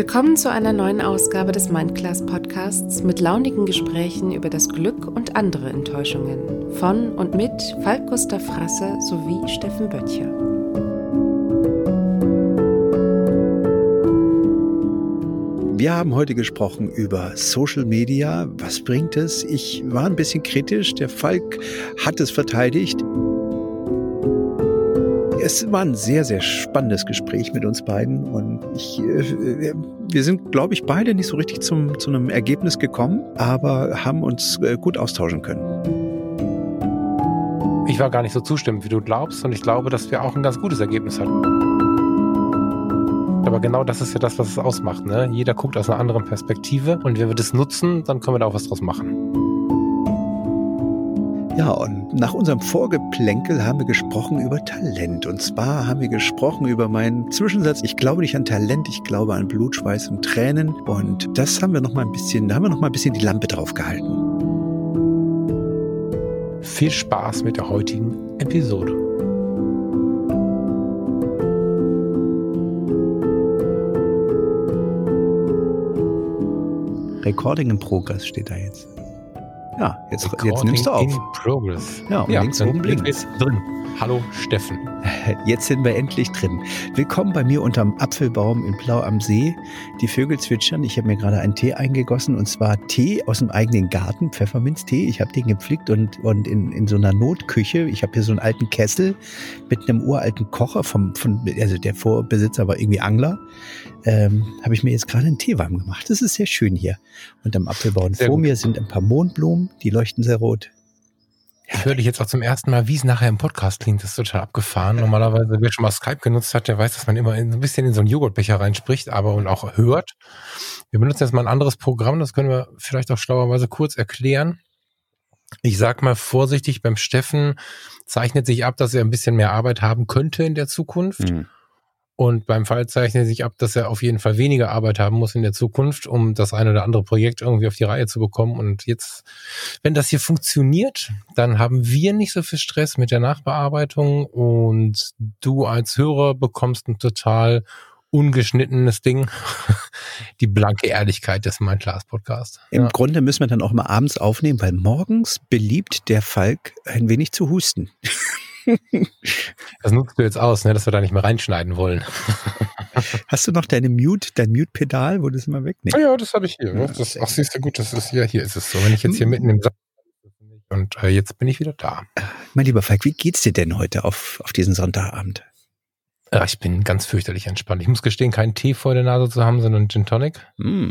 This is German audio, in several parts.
Willkommen zu einer neuen Ausgabe des Mindclass Podcasts mit launigen Gesprächen über das Glück und andere Enttäuschungen von und mit Falk Gustav Frasse sowie Steffen Böttcher. Wir haben heute gesprochen über Social Media. Was bringt es? Ich war ein bisschen kritisch. Der Falk hat es verteidigt. Es war ein sehr, sehr spannendes Gespräch mit uns beiden und ich, äh, wir sind, glaube ich, beide nicht so richtig zum, zu einem Ergebnis gekommen, aber haben uns äh, gut austauschen können. Ich war gar nicht so zustimmend, wie du glaubst und ich glaube, dass wir auch ein ganz gutes Ergebnis hatten. Aber genau das ist ja das, was es ausmacht. Ne? Jeder guckt aus einer anderen Perspektive und wenn wir das nutzen, dann können wir da auch was draus machen. Ja, und nach unserem Vorgeplänkel haben wir gesprochen über Talent. Und zwar haben wir gesprochen über meinen Zwischensatz. Ich glaube nicht an Talent, ich glaube an Blut, Schweiß und Tränen. Und das haben wir noch mal ein bisschen, da haben wir noch mal ein bisschen die Lampe drauf gehalten. Viel Spaß mit der heutigen Episode. Recording in Progress steht da jetzt. Jetzt, jetzt nimmst du auf. In progress. Ja, und ja, links oben links. drin. Hallo Steffen. Jetzt sind wir endlich drin. Willkommen bei mir unterm Apfelbaum in Blau am See. Die Vögel zwitschern. Ich habe mir gerade einen Tee eingegossen und zwar Tee aus dem eigenen Garten, Pfefferminztee. Ich habe den gepflückt und, und in, in so einer Notküche. Ich habe hier so einen alten Kessel mit einem uralten Kocher vom, von, also der Vorbesitzer war irgendwie Angler ähm, habe ich mir jetzt gerade einen Tee warm gemacht. Das ist sehr schön hier. Und am Apfelbaum vor gut. mir sind ein paar Mondblumen, die leuchten sehr rot. Ich höre dich jetzt auch zum ersten Mal, wie es nachher im Podcast klingt. Das ist total abgefahren. Normalerweise, wer schon mal Skype genutzt hat, der weiß, dass man immer in, ein bisschen in so einen Joghurtbecher reinspricht, aber und auch hört. Wir benutzen jetzt mal ein anderes Programm, das können wir vielleicht auch schlauerweise kurz erklären. Ich sag mal vorsichtig, beim Steffen zeichnet sich ab, dass er ein bisschen mehr Arbeit haben könnte in der Zukunft. Mhm. Und beim Fall zeichnet sich ab, dass er auf jeden Fall weniger Arbeit haben muss in der Zukunft, um das eine oder andere Projekt irgendwie auf die Reihe zu bekommen. Und jetzt, wenn das hier funktioniert, dann haben wir nicht so viel Stress mit der Nachbearbeitung und du als Hörer bekommst ein total ungeschnittenes Ding. Die blanke Ehrlichkeit des Mein Class Podcast. Im ja. Grunde müssen wir dann auch mal abends aufnehmen, weil morgens beliebt der Falk ein wenig zu husten. Das nutzt du jetzt aus, ne, dass wir da nicht mehr reinschneiden wollen. Hast du noch deine Mute, dein Mute-Pedal, wo du es immer wegnimmst? Ja, ja, das habe ich hier. Ja, das, ach, siehst du gut, das ist ja hier ist es so. Wenn ich jetzt hier mitten im Satz und äh, jetzt bin ich wieder da. Mein lieber Falk, wie geht's dir denn heute auf, auf diesen Sonntagabend? Ja, ich bin ganz fürchterlich entspannt. Ich muss gestehen, keinen Tee vor der Nase zu haben, sondern Gin Tonic. Mm.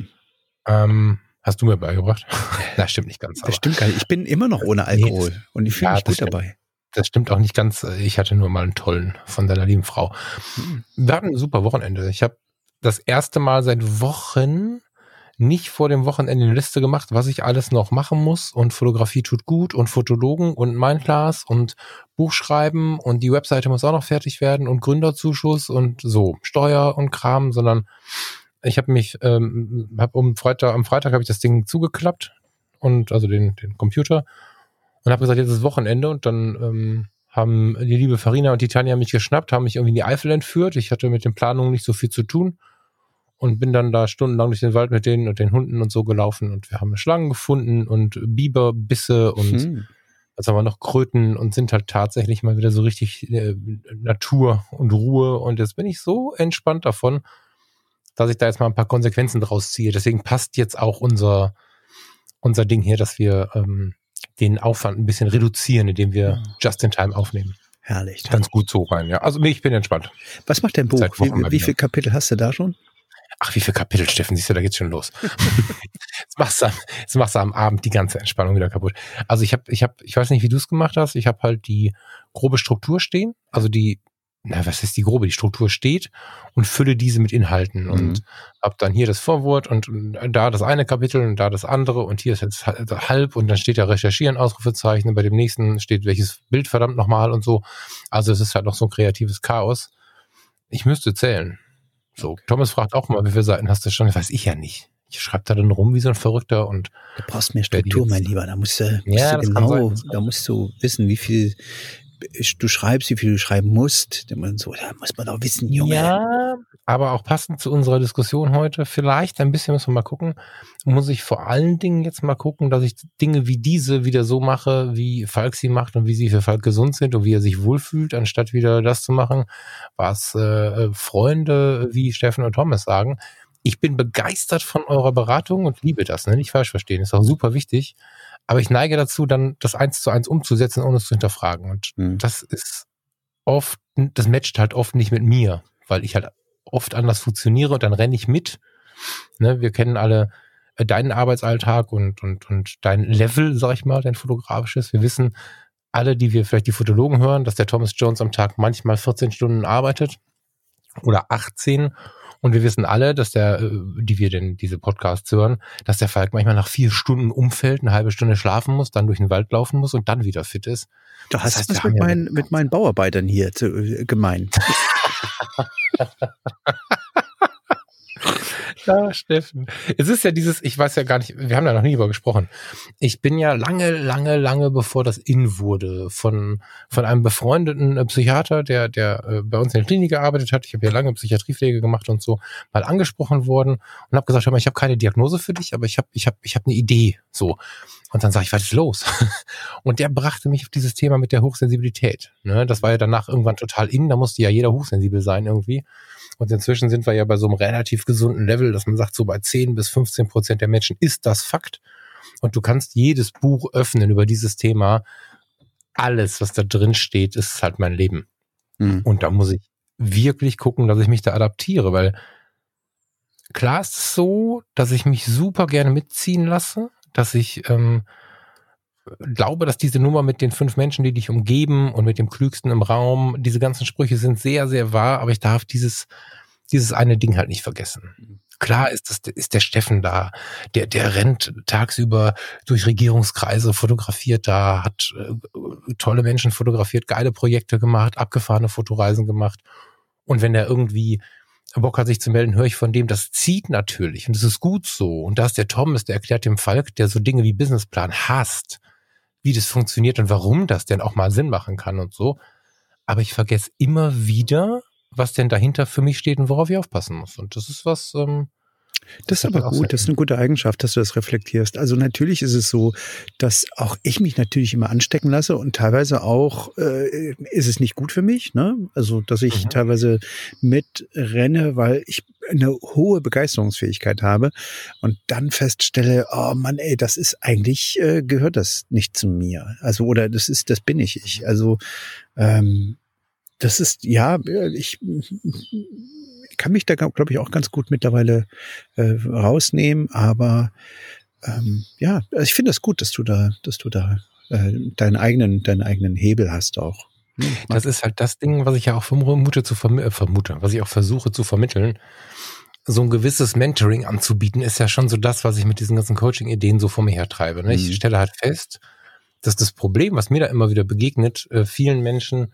Ähm, hast du mir beigebracht? das stimmt nicht ganz. Das stimmt gar nicht. Ich bin immer noch ohne Alkohol nee, das, und ich fühle ja, mich gut stimmt. dabei das stimmt auch nicht ganz. Ich hatte nur mal einen tollen von deiner lieben Frau. Hm. Wir hatten ein super Wochenende. Ich habe das erste Mal seit Wochen nicht vor dem Wochenende eine Liste gemacht, was ich alles noch machen muss. Und Fotografie tut gut und Fotologen und Mindclass und Buchschreiben und die Webseite muss auch noch fertig werden und Gründerzuschuss und so Steuer und Kram, sondern ich habe mich, ähm, hab um Freitag, am Freitag habe ich das Ding zugeklappt und also den, den Computer und habe gesagt, jetzt ist Wochenende und dann ähm, haben die liebe Farina und die Tanja mich geschnappt, haben mich irgendwie in die Eifel entführt. Ich hatte mit den Planungen nicht so viel zu tun und bin dann da stundenlang durch den Wald mit denen und den Hunden und so gelaufen und wir haben Schlangen gefunden und Biberbisse und hm. was haben wir noch Kröten und sind halt tatsächlich mal wieder so richtig äh, Natur und Ruhe und jetzt bin ich so entspannt davon, dass ich da jetzt mal ein paar Konsequenzen draus ziehe. Deswegen passt jetzt auch unser unser Ding hier, dass wir ähm, den Aufwand ein bisschen reduzieren, indem wir just in time aufnehmen. Herrlich. Ganz gut so rein, ja. Also ich bin entspannt. Was macht dein Buch? Wie, wie viele Kapitel hast du da schon? Ach, wie viele Kapitel, Steffen? Siehst du, da geht's schon los. jetzt, machst du, jetzt machst du am Abend die ganze Entspannung wieder kaputt. Also ich habe, ich habe, ich weiß nicht, wie du es gemacht hast. Ich habe halt die grobe Struktur stehen, also die na, was ist die grobe, die Struktur steht und fülle diese mit Inhalten mhm. und hab dann hier das Vorwort und da das eine Kapitel und da das andere und hier ist jetzt halb und dann steht da Recherchieren, Ausrufezeichen, bei dem nächsten steht welches Bild verdammt nochmal und so. Also es ist halt noch so ein kreatives Chaos. Ich müsste zählen. So, okay. Thomas fragt auch mal, wie viele Seiten hast du schon? Das weiß ich ja nicht. Ich schreibe da dann rum wie so ein Verrückter und. Du brauchst mehr Struktur, mein Lieber. Da musst du, musst ja, du genau, da musst du wissen, wie viel du schreibst, wie viel du schreiben musst. Da muss man doch wissen, Junge. Ja, aber auch passend zu unserer Diskussion heute, vielleicht ein bisschen müssen wir mal gucken, muss ich vor allen Dingen jetzt mal gucken, dass ich Dinge wie diese wieder so mache, wie Falk sie macht und wie sie für Falk gesund sind und wie er sich wohlfühlt, anstatt wieder das zu machen, was äh, Freunde wie Steffen und Thomas sagen. Ich bin begeistert von eurer Beratung und liebe das, ne? nicht falsch verstehen, ist auch super wichtig. Aber ich neige dazu, dann das eins zu eins umzusetzen, ohne es zu hinterfragen. Und mhm. das ist oft, das matcht halt oft nicht mit mir, weil ich halt oft anders funktioniere und dann renne ich mit. Ne, wir kennen alle äh, deinen Arbeitsalltag und, und, und dein Level, sag ich mal, dein fotografisches. Wir wissen alle, die wir vielleicht die Fotologen hören, dass der Thomas Jones am Tag manchmal 14 Stunden arbeitet oder 18 und wir wissen alle, dass der, äh, die wir denn diese Podcasts hören, dass der Falk manchmal nach vier Stunden umfällt, eine halbe Stunde schlafen muss, dann durch den Wald laufen muss und dann wieder fit ist. Du hast das heißt, was mit, mein, mit meinen Bauarbeitern hier zu, äh, gemeint. Ja, Steffen. Es ist ja dieses, ich weiß ja gar nicht, wir haben da noch nie drüber gesprochen. Ich bin ja lange, lange, lange bevor das in wurde, von, von einem befreundeten äh, Psychiater, der, der äh, bei uns in der Klinik gearbeitet hat, ich habe ja lange Psychiatriepflege gemacht und so, mal angesprochen worden und habe gesagt, hör mal, ich habe keine Diagnose für dich, aber ich habe ich hab, ich hab eine Idee. So. Und dann sage ich, was ist los? Und der brachte mich auf dieses Thema mit der Hochsensibilität. Ne? Das war ja danach irgendwann total in, da musste ja jeder hochsensibel sein irgendwie. Und inzwischen sind wir ja bei so einem relativ gesunden Level, dass man sagt, so bei 10 bis 15 Prozent der Menschen ist das Fakt. Und du kannst jedes Buch öffnen über dieses Thema. Alles, was da drin steht, ist halt mein Leben. Mhm. Und da muss ich wirklich gucken, dass ich mich da adaptiere, weil klar ist es so, dass ich mich super gerne mitziehen lasse, dass ich ähm, glaube, dass diese Nummer mit den fünf Menschen, die dich umgeben und mit dem Klügsten im Raum, diese ganzen Sprüche sind sehr, sehr wahr, aber ich darf dieses, dieses eine Ding halt nicht vergessen. Klar ist das, ist der Steffen da, der, der rennt tagsüber durch Regierungskreise, fotografiert da, hat äh, tolle Menschen fotografiert, geile Projekte gemacht, abgefahrene Fotoreisen gemacht. Und wenn er irgendwie Bock hat, sich zu melden, höre ich von dem, das zieht natürlich und das ist gut so. Und da ist der Thomas, der erklärt dem Falk, der so Dinge wie Businessplan hasst wie das funktioniert und warum das denn auch mal Sinn machen kann und so. Aber ich vergesse immer wieder, was denn dahinter für mich steht und worauf ich aufpassen muss. Und das ist was, ähm, das ist aber gut, das ist eine gute Eigenschaft, dass du das reflektierst. Also natürlich ist es so, dass auch ich mich natürlich immer anstecken lasse und teilweise auch äh, ist es nicht gut für mich. Ne? Also dass ich mhm. teilweise mitrenne, weil ich eine hohe Begeisterungsfähigkeit habe und dann feststelle, oh Mann, ey, das ist eigentlich äh, gehört das nicht zu mir. Also oder das ist, das bin ich ich. Also ähm, das ist ja, ich kann mich da, glaube ich, auch ganz gut mittlerweile äh, rausnehmen. Aber ähm, ja, also ich finde das gut, dass du da, dass du da äh, deinen eigenen, deinen eigenen Hebel hast auch. Hm, das ist halt das Ding, was ich ja auch vermute zu verm äh, vermute, was ich auch versuche zu vermitteln. So ein gewisses Mentoring anzubieten, ist ja schon so das, was ich mit diesen ganzen Coaching-Ideen so vor mir her treibe. Ne? Ich mhm. stelle halt fest, dass das Problem, was mir da immer wieder begegnet, äh, vielen Menschen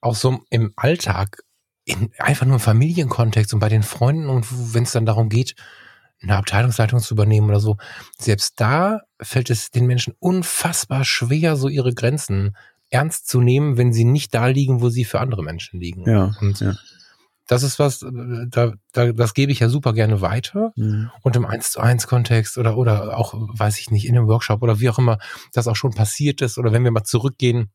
auch so im Alltag in einfach nur im Familienkontext und bei den Freunden und wenn es dann darum geht, eine Abteilungsleitung zu übernehmen oder so, selbst da fällt es den Menschen unfassbar schwer, so ihre Grenzen ernst zu nehmen, wenn sie nicht da liegen, wo sie für andere Menschen liegen. Ja, und ja. das ist was, da, da, das gebe ich ja super gerne weiter. Mhm. Und im 1 zu 1 Kontext oder, oder auch, weiß ich nicht, in einem Workshop oder wie auch immer, das auch schon passiert ist oder wenn wir mal zurückgehen,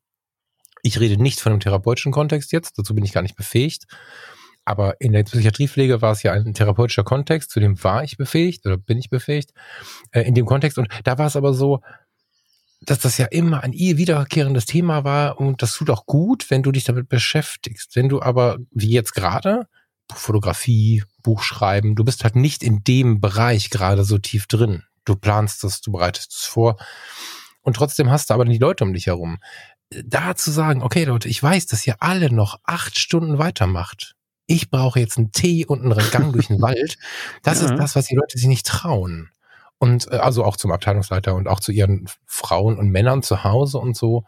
ich rede nicht von einem therapeutischen Kontext jetzt, dazu bin ich gar nicht befähigt. Aber in der Psychiatriepflege war es ja ein therapeutischer Kontext, zu dem war ich befähigt oder bin ich befähigt äh, in dem Kontext. Und da war es aber so, dass das ja immer ein wiederkehrendes Thema war und das tut auch gut, wenn du dich damit beschäftigst. Wenn du aber, wie jetzt gerade, Fotografie, Buchschreiben, du bist halt nicht in dem Bereich gerade so tief drin. Du planst es, du bereitest es vor. Und trotzdem hast du aber die Leute um dich herum da zu sagen, okay Leute, ich weiß, dass ihr alle noch acht Stunden weitermacht. Ich brauche jetzt einen Tee und einen Gang durch den Wald. Das ja. ist das, was die Leute sich nicht trauen. Und äh, also auch zum Abteilungsleiter und auch zu ihren Frauen und Männern zu Hause und so.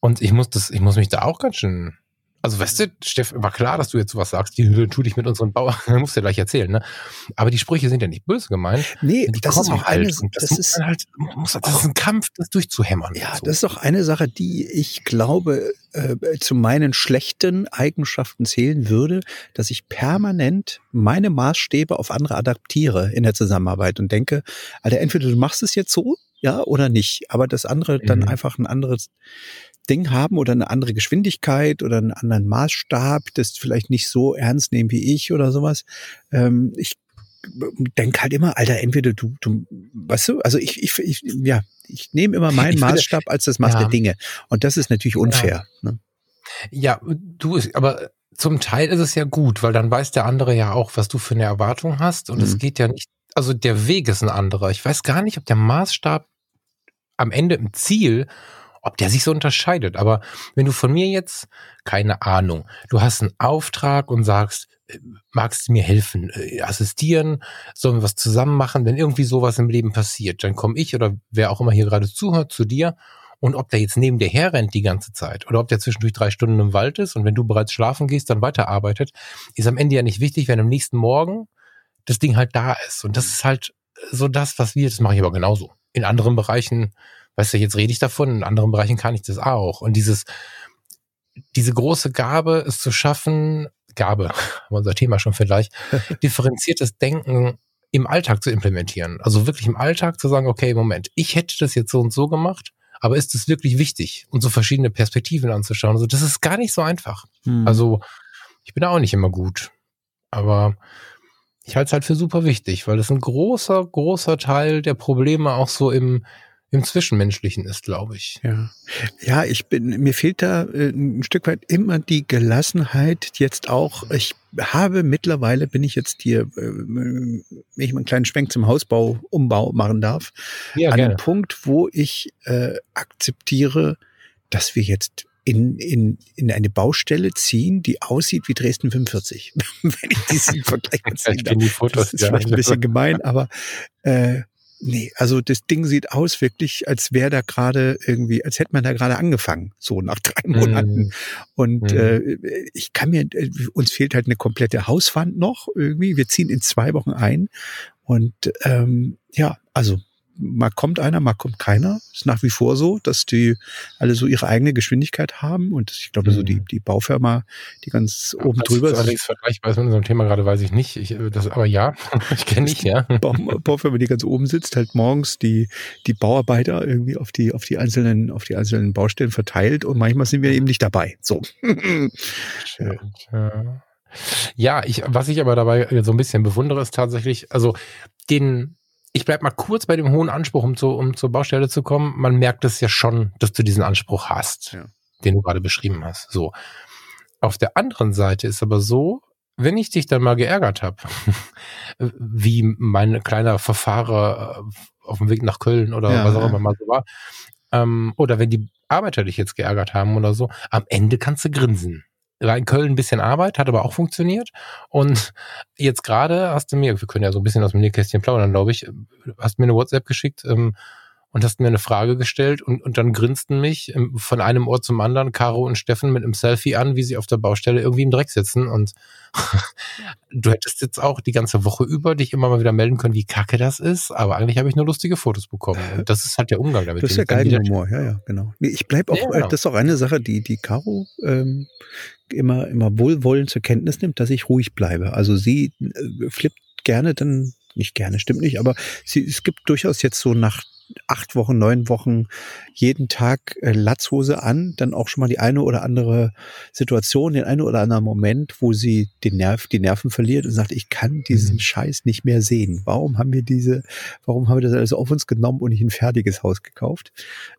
Und ich muss das, ich muss mich da auch ganz schön Also, weißt du, Steff, war klar, dass du jetzt sowas sagst, die tu dich mit unseren Bauern, musst du ja gleich erzählen, ne? Aber die Sprüche sind ja nicht böse gemeint. Nee, das ist auch halt. eine, das, das ist, halt, muss, das ist ein Kampf, das durchzuhämmern. ja, So. das ist auch eine Sache, die ich glaube, äh, zu meinen schlechten Eigenschaften zählen würde, dass ich permanent meine Maßstäbe auf andere adaptiere in der Zusammenarbeit und denke, Alter, entweder du machst es jetzt so, ja, oder nicht. Aber das andere dann Mhm. einfach ein anderes Ding haben oder eine andere Geschwindigkeit oder einen anderen Maßstab, das vielleicht nicht so ernst nehmen wie ich oder sowas. Ähm, ich denke halt immer, Alter, entweder du, du, weißt du, also ich, ich, ich ja, ich nehme immer meinen Ich finde- Maßstab als das Maß Ja. der Dinge. Und das ist natürlich unfair. Ne? Ja, du, aber zum Teil ist es ja gut, weil dann weiß der andere ja auch, was du für eine Erwartung hast. Und Mhm. es geht ja nicht, also der Weg ist ein anderer. Ich weiß gar nicht, ob der Maßstab am Ende im Ziel, ob der sich so unterscheidet. Aber wenn du von mir jetzt, keine Ahnung, du hast einen Auftrag und sagst, äh, magst du mir helfen, äh, assistieren, sollen wir was zusammen machen, wenn irgendwie sowas im Leben passiert, dann komme ich oder wer auch immer hier gerade zuhört zu dir und ob der jetzt neben dir herrennt die ganze Zeit oder ob der zwischendurch drei Stunden im Wald ist und wenn du bereits schlafen gehst, dann weiterarbeitet, ist am Ende ja nicht wichtig, wenn am nächsten Morgen das Ding halt da ist. Und das ist halt so das, was wir, das mache ich aber genauso. In anderen Bereichen, weißt du, jetzt rede ich davon, in anderen Bereichen kann ich das auch. Und dieses, diese große Gabe, es zu schaffen, Gabe, haben wir unser Thema schon vielleicht, differenziertes Denken im Alltag zu implementieren. Also wirklich im Alltag zu sagen, okay, Moment, ich hätte das jetzt so und so gemacht, aber ist es wirklich wichtig? Und so verschiedene Perspektiven anzuschauen. Also das ist gar nicht so einfach. Hm. Also ich bin da auch nicht immer gut. Aber ich halte es halt für super wichtig, weil es ein großer, großer Teil der Probleme auch so im, im Zwischenmenschlichen ist, glaube ich. Ja. ja, ich bin, mir fehlt da äh, ein Stück weit immer die Gelassenheit jetzt auch. Ich habe mittlerweile, bin ich jetzt hier, äh, wenn ich mal einen kleinen Schwenk zum Hausbau, Umbau machen darf, Ja, an einem Punkt, wo ich äh, akzeptiere, dass wir jetzt in, in, in eine Baustelle ziehen, die aussieht wie Dresden 45. Wenn ich die. Fotos. Das ist ja. vielleicht ein bisschen gemein, aber äh, nee, also das Ding sieht aus wirklich, als wäre da gerade irgendwie, als hätte man da gerade angefangen, so nach drei Monaten. Mhm. Und Mhm. äh, ich kann mir, äh, uns fehlt halt eine komplette Hauswand noch irgendwie. Wir ziehen in zwei Wochen ein. Und ähm, ja, also mal kommt einer, mal kommt keiner. Ist nach wie vor so, dass die alle so ihre eigene Geschwindigkeit haben. Und ich glaube, so Mhm. die, die Baufirma, die ganz oben Das drüber ist ist, allerdings vergleichbar ist mit unserem Thema gerade, weiß ich nicht. Ich, äh, das, aber ja, ich kenne dich, ja. Bau, Baufirma, die ganz oben sitzt, halt morgens die, die Bauarbeiter irgendwie auf die, auf die einzelnen, auf die einzelnen Baustellen verteilt und manchmal sind wir eben nicht dabei. So. Schön, ja. Ja, ich, was ich aber dabei so ein bisschen bewundere, ist tatsächlich, also den, ich bleib mal kurz bei dem hohen Anspruch, um, zu, um zur Baustelle zu kommen. Man merkt es ja schon, dass du diesen Anspruch hast, Ja. den du gerade beschrieben hast. So. Auf der anderen Seite ist aber so, wenn ich dich dann mal geärgert habe, wie mein kleiner Verfahrer äh, auf dem Weg nach Köln oder Ja, was auch immer mal so war, ähm, oder wenn die Arbeiter dich jetzt geärgert haben oder so, am Ende kannst du grinsen. War in Köln ein bisschen Arbeit, hat aber auch funktioniert. Und jetzt gerade hast du mir, wir können ja so ein bisschen aus dem Nähkästchen plaudern, glaube ich, hast mir eine WhatsApp geschickt ähm, und hast mir eine Frage gestellt und, und dann grinsten mich ähm, von einem Ort zum anderen Caro und Steffen mit einem Selfie an, wie sie auf der Baustelle irgendwie im Dreck sitzen. Und du hättest jetzt auch die ganze Woche über dich immer mal wieder melden können, wie kacke das ist. Aber eigentlich habe ich nur lustige Fotos bekommen. Und das ist halt der Umgang damit. Das ist ja Geigenhumor, ja, ja, genau. Nee, ich bleib auch, Ja, äh, genau. das ist auch eine Sache, die, die Caro ähm, immer, immer wohlwollend zur Kenntnis nimmt, dass ich ruhig bleibe. Also sie äh, flippt gerne dann, nicht gerne, stimmt nicht, aber sie, es gibt durchaus jetzt so nach acht Wochen, neun Wochen jeden Tag äh, Latzhose an, dann auch schon mal die eine oder andere Situation, den einen oder anderen Moment, wo sie den Nerv, die Nerven verliert und sagt, ich kann diesen Mhm. Scheiß nicht mehr sehen. Warum haben wir diese, warum haben wir das alles auf uns genommen und nicht ein fertiges Haus gekauft?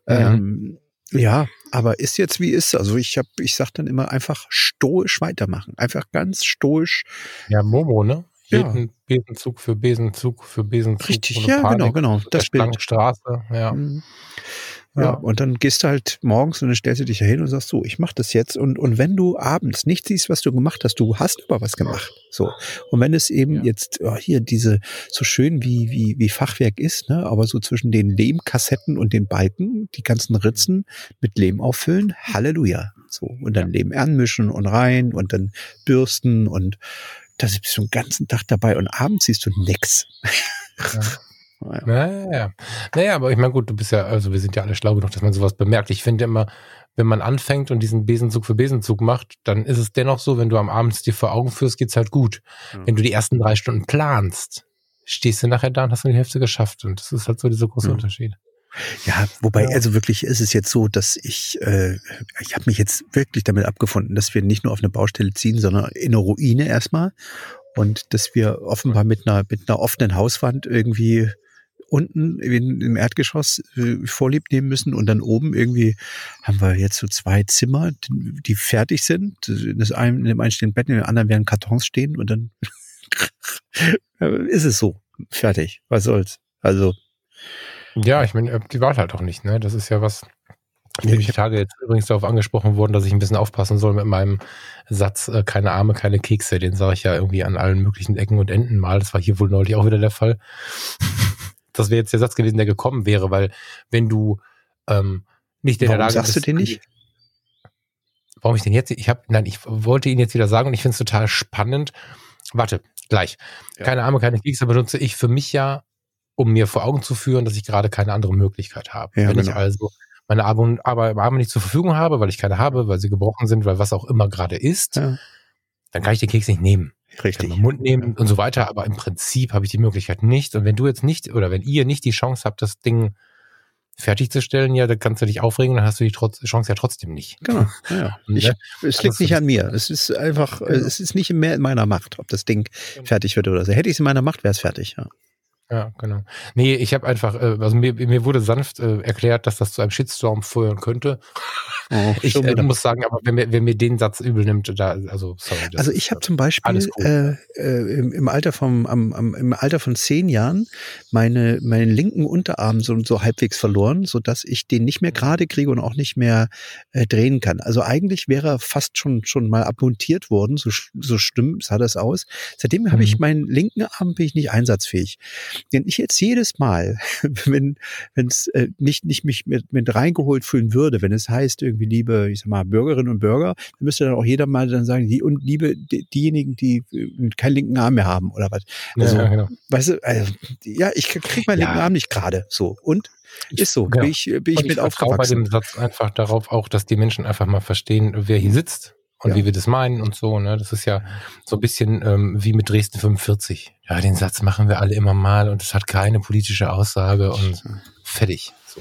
Ja. Ähm, ja, aber ist jetzt wie ist. Also ich habe, ich sag dann immer einfach stoisch weitermachen, einfach ganz stoisch. Ja, Momo, ne? Ja. Jeden Besenzug für Besenzug für Besenzug. Richtig, ja, Panik, genau, genau, das Bild. Straße, ja. Mhm. Ja, Ja. und dann gehst du halt morgens und dann stellst du dich ja hin und sagst so, ich mach das jetzt. Und, und wenn du abends nicht siehst, was du gemacht hast, du hast aber was gemacht. So. Und wenn es eben Ja. jetzt oh, hier diese so schön wie, wie, wie Fachwerk ist, ne, aber so zwischen den Lehmkassetten und den Balken, die ganzen Ritzen mit Lehm auffüllen, Halleluja. So. Und dann ja. Leben anmischen und rein und dann bürsten und da bist du den ganzen Tag dabei und abends siehst du nix. Ja. Naja. Naja. naja, aber ich meine, gut, du bist ja, also wir sind ja alle schlau genug, dass man sowas bemerkt. Ich finde immer, wenn man anfängt und diesen Besenzug für Besenzug macht, dann ist es dennoch so, wenn du am Abend dir vor Augen führst, geht's halt gut. Mhm. Wenn du die ersten drei Stunden planst, stehst du nachher da und hast du die Hälfte geschafft. Und das ist halt so dieser große mhm. Unterschied. Ja, wobei, also wirklich ist es jetzt so, dass ich, äh, ich habe mich jetzt wirklich damit abgefunden, dass wir nicht nur auf eine Baustelle ziehen, sondern in eine Ruine erstmal. Und dass wir offenbar mit einer, mit einer offenen Hauswand irgendwie unten im Erdgeschoss äh, vorlieb nehmen müssen und dann oben irgendwie haben wir jetzt so zwei Zimmer, die fertig sind. In, das einen, in dem einen stehen Betten, in dem anderen werden Kartons stehen und dann ist es so. Fertig. Was soll's? Also. Ja, ich meine, die Wahl halt auch nicht, ne? Das ist ja was. Ich bin die Tage jetzt übrigens darauf angesprochen worden, dass ich ein bisschen aufpassen soll mit meinem Satz, äh, keine Arme, keine Kekse. Den sage ich ja irgendwie an allen möglichen Ecken und Enden mal. Das war hier wohl neulich auch wieder der Fall das wäre jetzt der Satz gewesen, der gekommen wäre, weil wenn du ähm, nicht in Warum der Lage sagst bist, du den nicht? Warum ich den jetzt? Ich habe, nein, ich wollte ihn jetzt wieder sagen und ich finde es total spannend. Warte, gleich. Ja. Keine Arme, keine Kekse benutze ich für mich ja, um mir vor Augen zu führen, dass ich gerade keine andere Möglichkeit habe. Ja, Wenn genau. ich also meine Arme, nicht zur Verfügung habe, weil ich keine habe, weil sie gebrochen sind, weil was auch immer gerade ist, ja. dann kann ich den Keks nicht nehmen. Richtig. Ich Mund nehmen und so weiter, aber im Prinzip habe ich die Möglichkeit nicht. Und wenn du jetzt nicht, oder wenn ihr nicht die Chance habt, das Ding fertigzustellen, ja, dann kannst du dich aufregen, dann hast du die Trotz, Chance ja trotzdem nicht. Genau. Ja. Ich, ne? es liegt nicht an mir. Es ist einfach, genau. es ist nicht mehr in meiner Macht, ob das Ding genau. fertig wird oder so. Hätte ich es in meiner Macht, wäre es fertig, ja. Ja, genau. Nee, ich habe einfach, äh, also mir, mir wurde sanft äh, erklärt, dass das zu einem Shitstorm führen könnte. Oh, ich äh, muss sagen, aber wenn mir, wenn mir den Satz übel nimmt, da, also sorry. Also ich habe zum Beispiel äh, äh, im, im, Alter vom, am, am, im Alter von zehn Jahren meine, meinen linken Unterarm so, so halbwegs verloren, so dass ich den nicht mehr mhm. gerade kriege und auch nicht mehr äh, drehen kann. Also eigentlich wäre er fast schon schon mal abmontiert worden, so, so schlimm sah das aus. Seitdem mhm. habe ich meinen linken Arm bin ich nicht einsatzfähig. Denn ich jetzt jedes Mal, wenn es äh, nicht, nicht mich mit, mit reingeholt fühlen würde, wenn es heißt, irgendwie liebe, ich sag mal, Bürgerinnen und Bürger, dann müsste dann auch jeder mal dann sagen, die, und liebe die, diejenigen, die äh, keinen linken Arm mehr haben oder was. Also, ja, genau. weißt du, also, ja, ich krieg meinen ja. linken Arm nicht gerade so. Und ist so, genau. bin ich, bin ich, ich mit aufgewachsen. bei dem Satz einfach darauf auch, dass die Menschen einfach mal verstehen, wer hier sitzt und ja. wie wir das meinen und so. Ne? Das ist ja so ein bisschen ähm, wie mit Dresden 45. Ja, den Satz machen wir alle immer mal und es hat keine politische Aussage und fertig. So.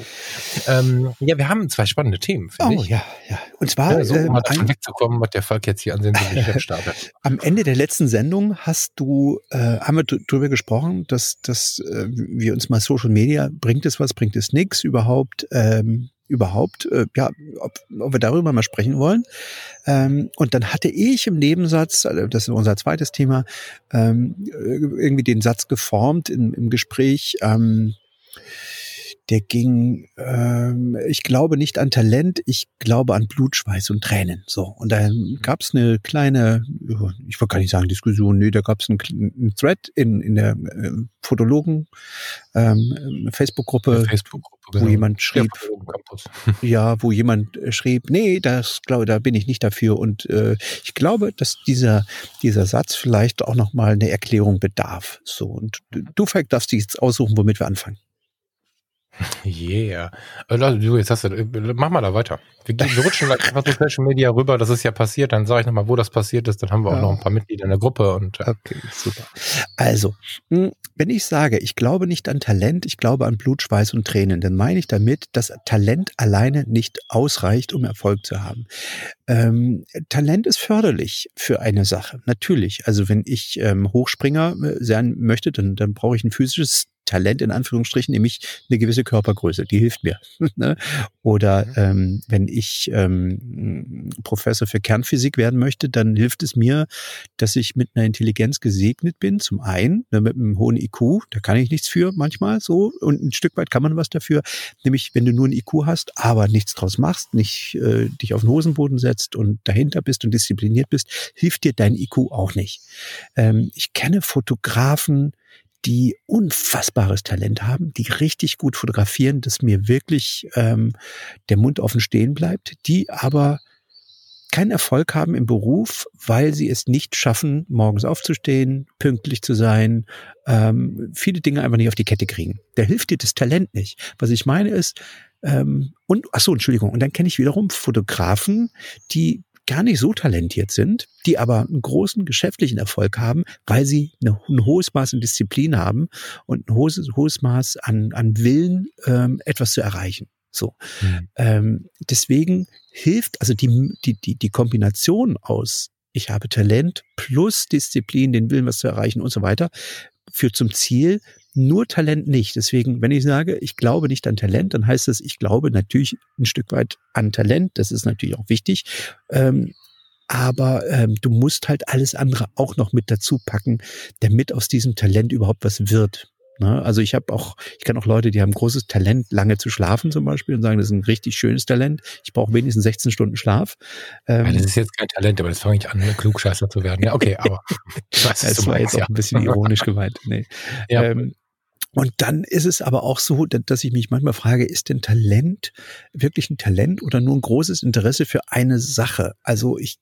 Ähm, ja, wir haben zwei spannende Themen, finde oh, ich. ja, ja. Und zwar, ja, so, um ähm, davon wegzukommen, was der Falk jetzt hier an Sensibilität startet. Am Ende der letzten Sendung hast du, äh, haben wir darüber gesprochen, dass, dass äh, wir uns mal Social Media, bringt es was, bringt es nichts überhaupt, ähm, überhaupt, äh, ja, ob, ob wir darüber mal sprechen wollen. Ähm, und dann hatte ich im Nebensatz, also das ist unser zweites Thema, ähm, irgendwie den Satz geformt in, im Gespräch, ähm, der ging, ähm, ich glaube nicht an Talent, ich glaube an Blut, Schweiß und Tränen. So. Und da gab es eine kleine, ich wollte gar nicht sagen Diskussion, nee, da gab es einen, einen, Thread in, in der äh, Fotologen ähm, Facebook-Gruppe, Facebook wo genau. jemand schrieb, ja, wo jemand äh, schrieb, nee, das glaube, da bin ich nicht dafür. Und äh, ich glaube, dass dieser dieser Satz vielleicht auch noch mal eine Erklärung bedarf. So und du, Falk, darfst dich jetzt aussuchen, womit wir anfangen. Yeah. Äh, du, jetzt hast du, äh, mach mal da weiter. Wir, wir rutschen gleich einfach zu Social Media rüber. Das ist ja passiert. Dann sage ich nochmal, wo das passiert ist. Dann haben wir auch noch ein paar Mitglieder in der Gruppe. Und, äh. Okay, super. Also, hm, wenn ich sage, ich glaube nicht an Talent, ich glaube an Blut, Schweiß und Tränen, dann meine ich damit, dass Talent alleine nicht ausreicht, um Erfolg zu haben. Ähm, Talent ist förderlich für eine Sache, natürlich. Also wenn ich ähm, Hochspringer sein möchte, dann, dann brauche ich ein physisches Talent in Anführungsstrichen, nämlich eine gewisse Körpergröße, die hilft mir. Ne? Oder mhm. ähm, wenn ich ähm, Professor für Kernphysik werden möchte, dann hilft es mir, dass ich mit einer Intelligenz gesegnet bin, zum einen, ne, mit einem hohen IQ, da kann ich nichts für manchmal so und ein Stück weit kann man was dafür, nämlich wenn du nur ein IQ hast, aber nichts draus machst, nicht äh, dich auf den Hosenboden setzt und dahinter bist und diszipliniert bist, hilft dir dein IQ auch nicht. Ähm, ich kenne Fotografen, die unfassbares Talent haben, die richtig gut fotografieren, dass mir wirklich ähm, der Mund offen stehen bleibt, die aber keinen Erfolg haben im Beruf, weil sie es nicht schaffen, morgens aufzustehen, pünktlich zu sein, ähm, viele Dinge einfach nicht auf die Kette kriegen. Da hilft dir das Talent nicht. Was ich meine ist, ähm, und ach so, Entschuldigung, und dann kenne ich wiederum Fotografen, die gar nicht so talentiert sind, die aber einen großen geschäftlichen Erfolg haben, weil sie eine, ein hohes Maß an Disziplin haben und ein hohes, hohes Maß an, an Willen, ähm, etwas zu erreichen. So. Mhm. Ähm, deswegen hilft also die, die, die, die Kombination aus ich habe Talent plus Disziplin, den Willen, was zu erreichen und so weiter, führt zum Ziel. Nur Talent nicht. Deswegen, wenn ich sage, ich glaube nicht an Talent, dann heißt das, ich glaube natürlich ein Stück weit an Talent. Das ist natürlich auch wichtig. Ähm, aber ähm, du musst halt alles andere auch noch mit dazu packen, damit aus diesem Talent überhaupt was wird. Ne? Also ich habe auch, ich kenne auch Leute, die haben großes Talent, lange zu schlafen zum Beispiel und sagen, das ist ein richtig schönes Talent. Ich brauche wenigstens 16 Stunden Schlaf. Ähm, das ist jetzt kein Talent, aber das fange ich an, ne, Klugscheißer zu werden. Ja, okay, aber das war meinst, jetzt ja. auch ein bisschen ironisch gemeint. Nee. Ja. Ähm, und dann ist es aber auch so, dass ich mich manchmal frage, ist denn Talent wirklich ein Talent oder nur ein großes Interesse für eine Sache? Also ich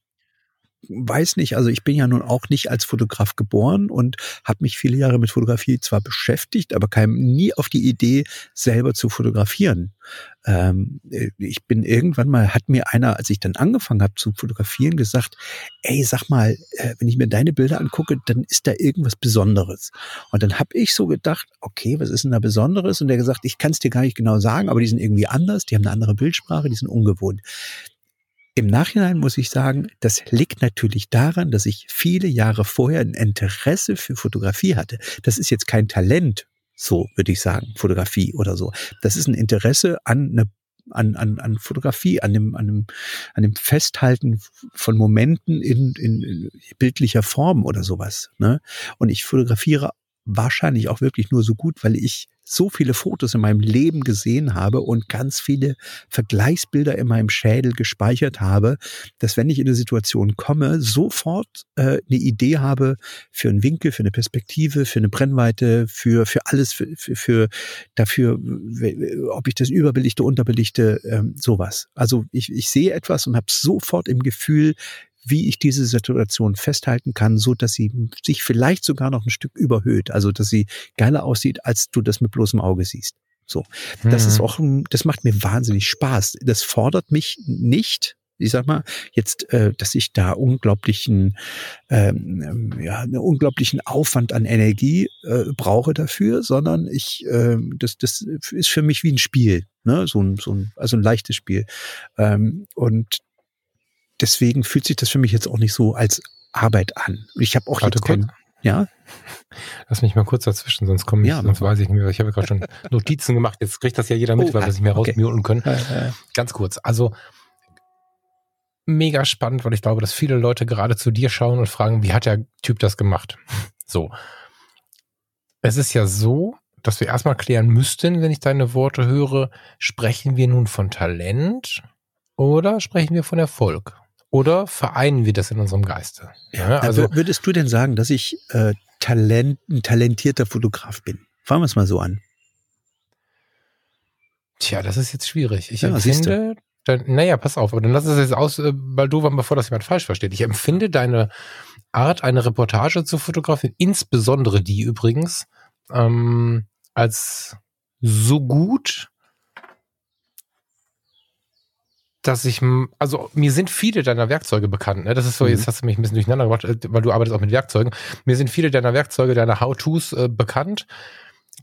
weiß nicht, also ich bin ja nun auch nicht als Fotograf geboren und habe mich viele Jahre mit Fotografie zwar beschäftigt, aber kam nie auf die Idee, selber zu fotografieren. Ähm, ich bin irgendwann mal, hat mir einer, als ich dann angefangen habe zu fotografieren, gesagt, ey, sag mal, äh, wenn ich mir deine Bilder angucke, dann ist da irgendwas Besonderes. Und dann habe ich so gedacht, okay, was ist denn da Besonderes? Und der gesagt, ich kann es dir gar nicht genau sagen, aber die sind irgendwie anders, die haben eine andere Bildsprache, die sind ungewohnt. Im Nachhinein muss ich sagen, das liegt natürlich daran, dass ich viele Jahre vorher ein Interesse für Fotografie hatte. Das ist jetzt kein Talent, so würde ich sagen, Fotografie oder so. Das ist ein Interesse an eine an, an, an Fotografie, an dem, an, dem, an dem Festhalten von Momenten in, in, in bildlicher Form oder sowas. Ne? Und ich fotografiere wahrscheinlich auch wirklich nur so gut, weil ich so viele Fotos in meinem Leben gesehen habe und ganz viele Vergleichsbilder in meinem Schädel gespeichert habe, dass wenn ich in eine Situation komme, sofort äh, eine Idee habe für einen Winkel, für eine Perspektive, für eine Brennweite, für, für alles, für, für, für dafür, ob ich das überbelichte, unterbelichte, ähm, sowas. Also ich, ich sehe etwas und habe sofort im Gefühl, wie ich diese Situation festhalten kann, so dass sie sich vielleicht sogar noch ein Stück überhöht, also dass sie geiler aussieht, als du das mit bloßem Auge siehst. So, das mhm. ist auch, das macht mir wahnsinnig Spaß. Das fordert mich nicht, ich sag mal, jetzt, äh, dass ich da unglaublichen, ähm, ja, einen unglaublichen Aufwand an Energie äh, brauche dafür, sondern ich, äh, das, das ist für mich wie ein Spiel, ne, so ein, so ein, also ein leichtes Spiel. Ähm, und deswegen fühlt sich das für mich jetzt auch nicht so als Arbeit an. Ich habe auch Warte, jetzt kein, ja. Lass mich mal kurz dazwischen, sonst komme ich, ja, sonst weiß ich nicht mehr. Ich habe gerade schon Notizen gemacht. Jetzt kriegt das ja jeder mit, oh, weil wir es nicht mehr okay. rausmuten können. Ja, ja. Ganz kurz. Also mega spannend, weil ich glaube, dass viele Leute gerade zu dir schauen und fragen, wie hat der Typ das gemacht? So. Es ist ja so, dass wir erstmal klären müssten, wenn ich deine Worte höre, sprechen wir nun von Talent oder sprechen wir von Erfolg? Oder vereinen wir das in unserem Geiste? Ja, also würdest du denn sagen, dass ich äh, Talent, ein talentierter Fotograf bin? Fangen wir es mal so an. Tja, das ist jetzt schwierig. Ich ja, empfinde, dann, naja, pass auf, aber dann lass es jetzt aus, äh, Baldova, bevor das jemand falsch versteht. Ich empfinde deine Art, eine Reportage zu fotografieren, insbesondere die übrigens, ähm, als so gut, dass ich, also mir sind viele deiner Werkzeuge bekannt. Ne? Das ist so, mhm. jetzt hast du mich ein bisschen durcheinander gemacht, äh, weil du arbeitest auch mit Werkzeugen. Mir sind viele deiner Werkzeuge, deiner How-Tos äh, bekannt.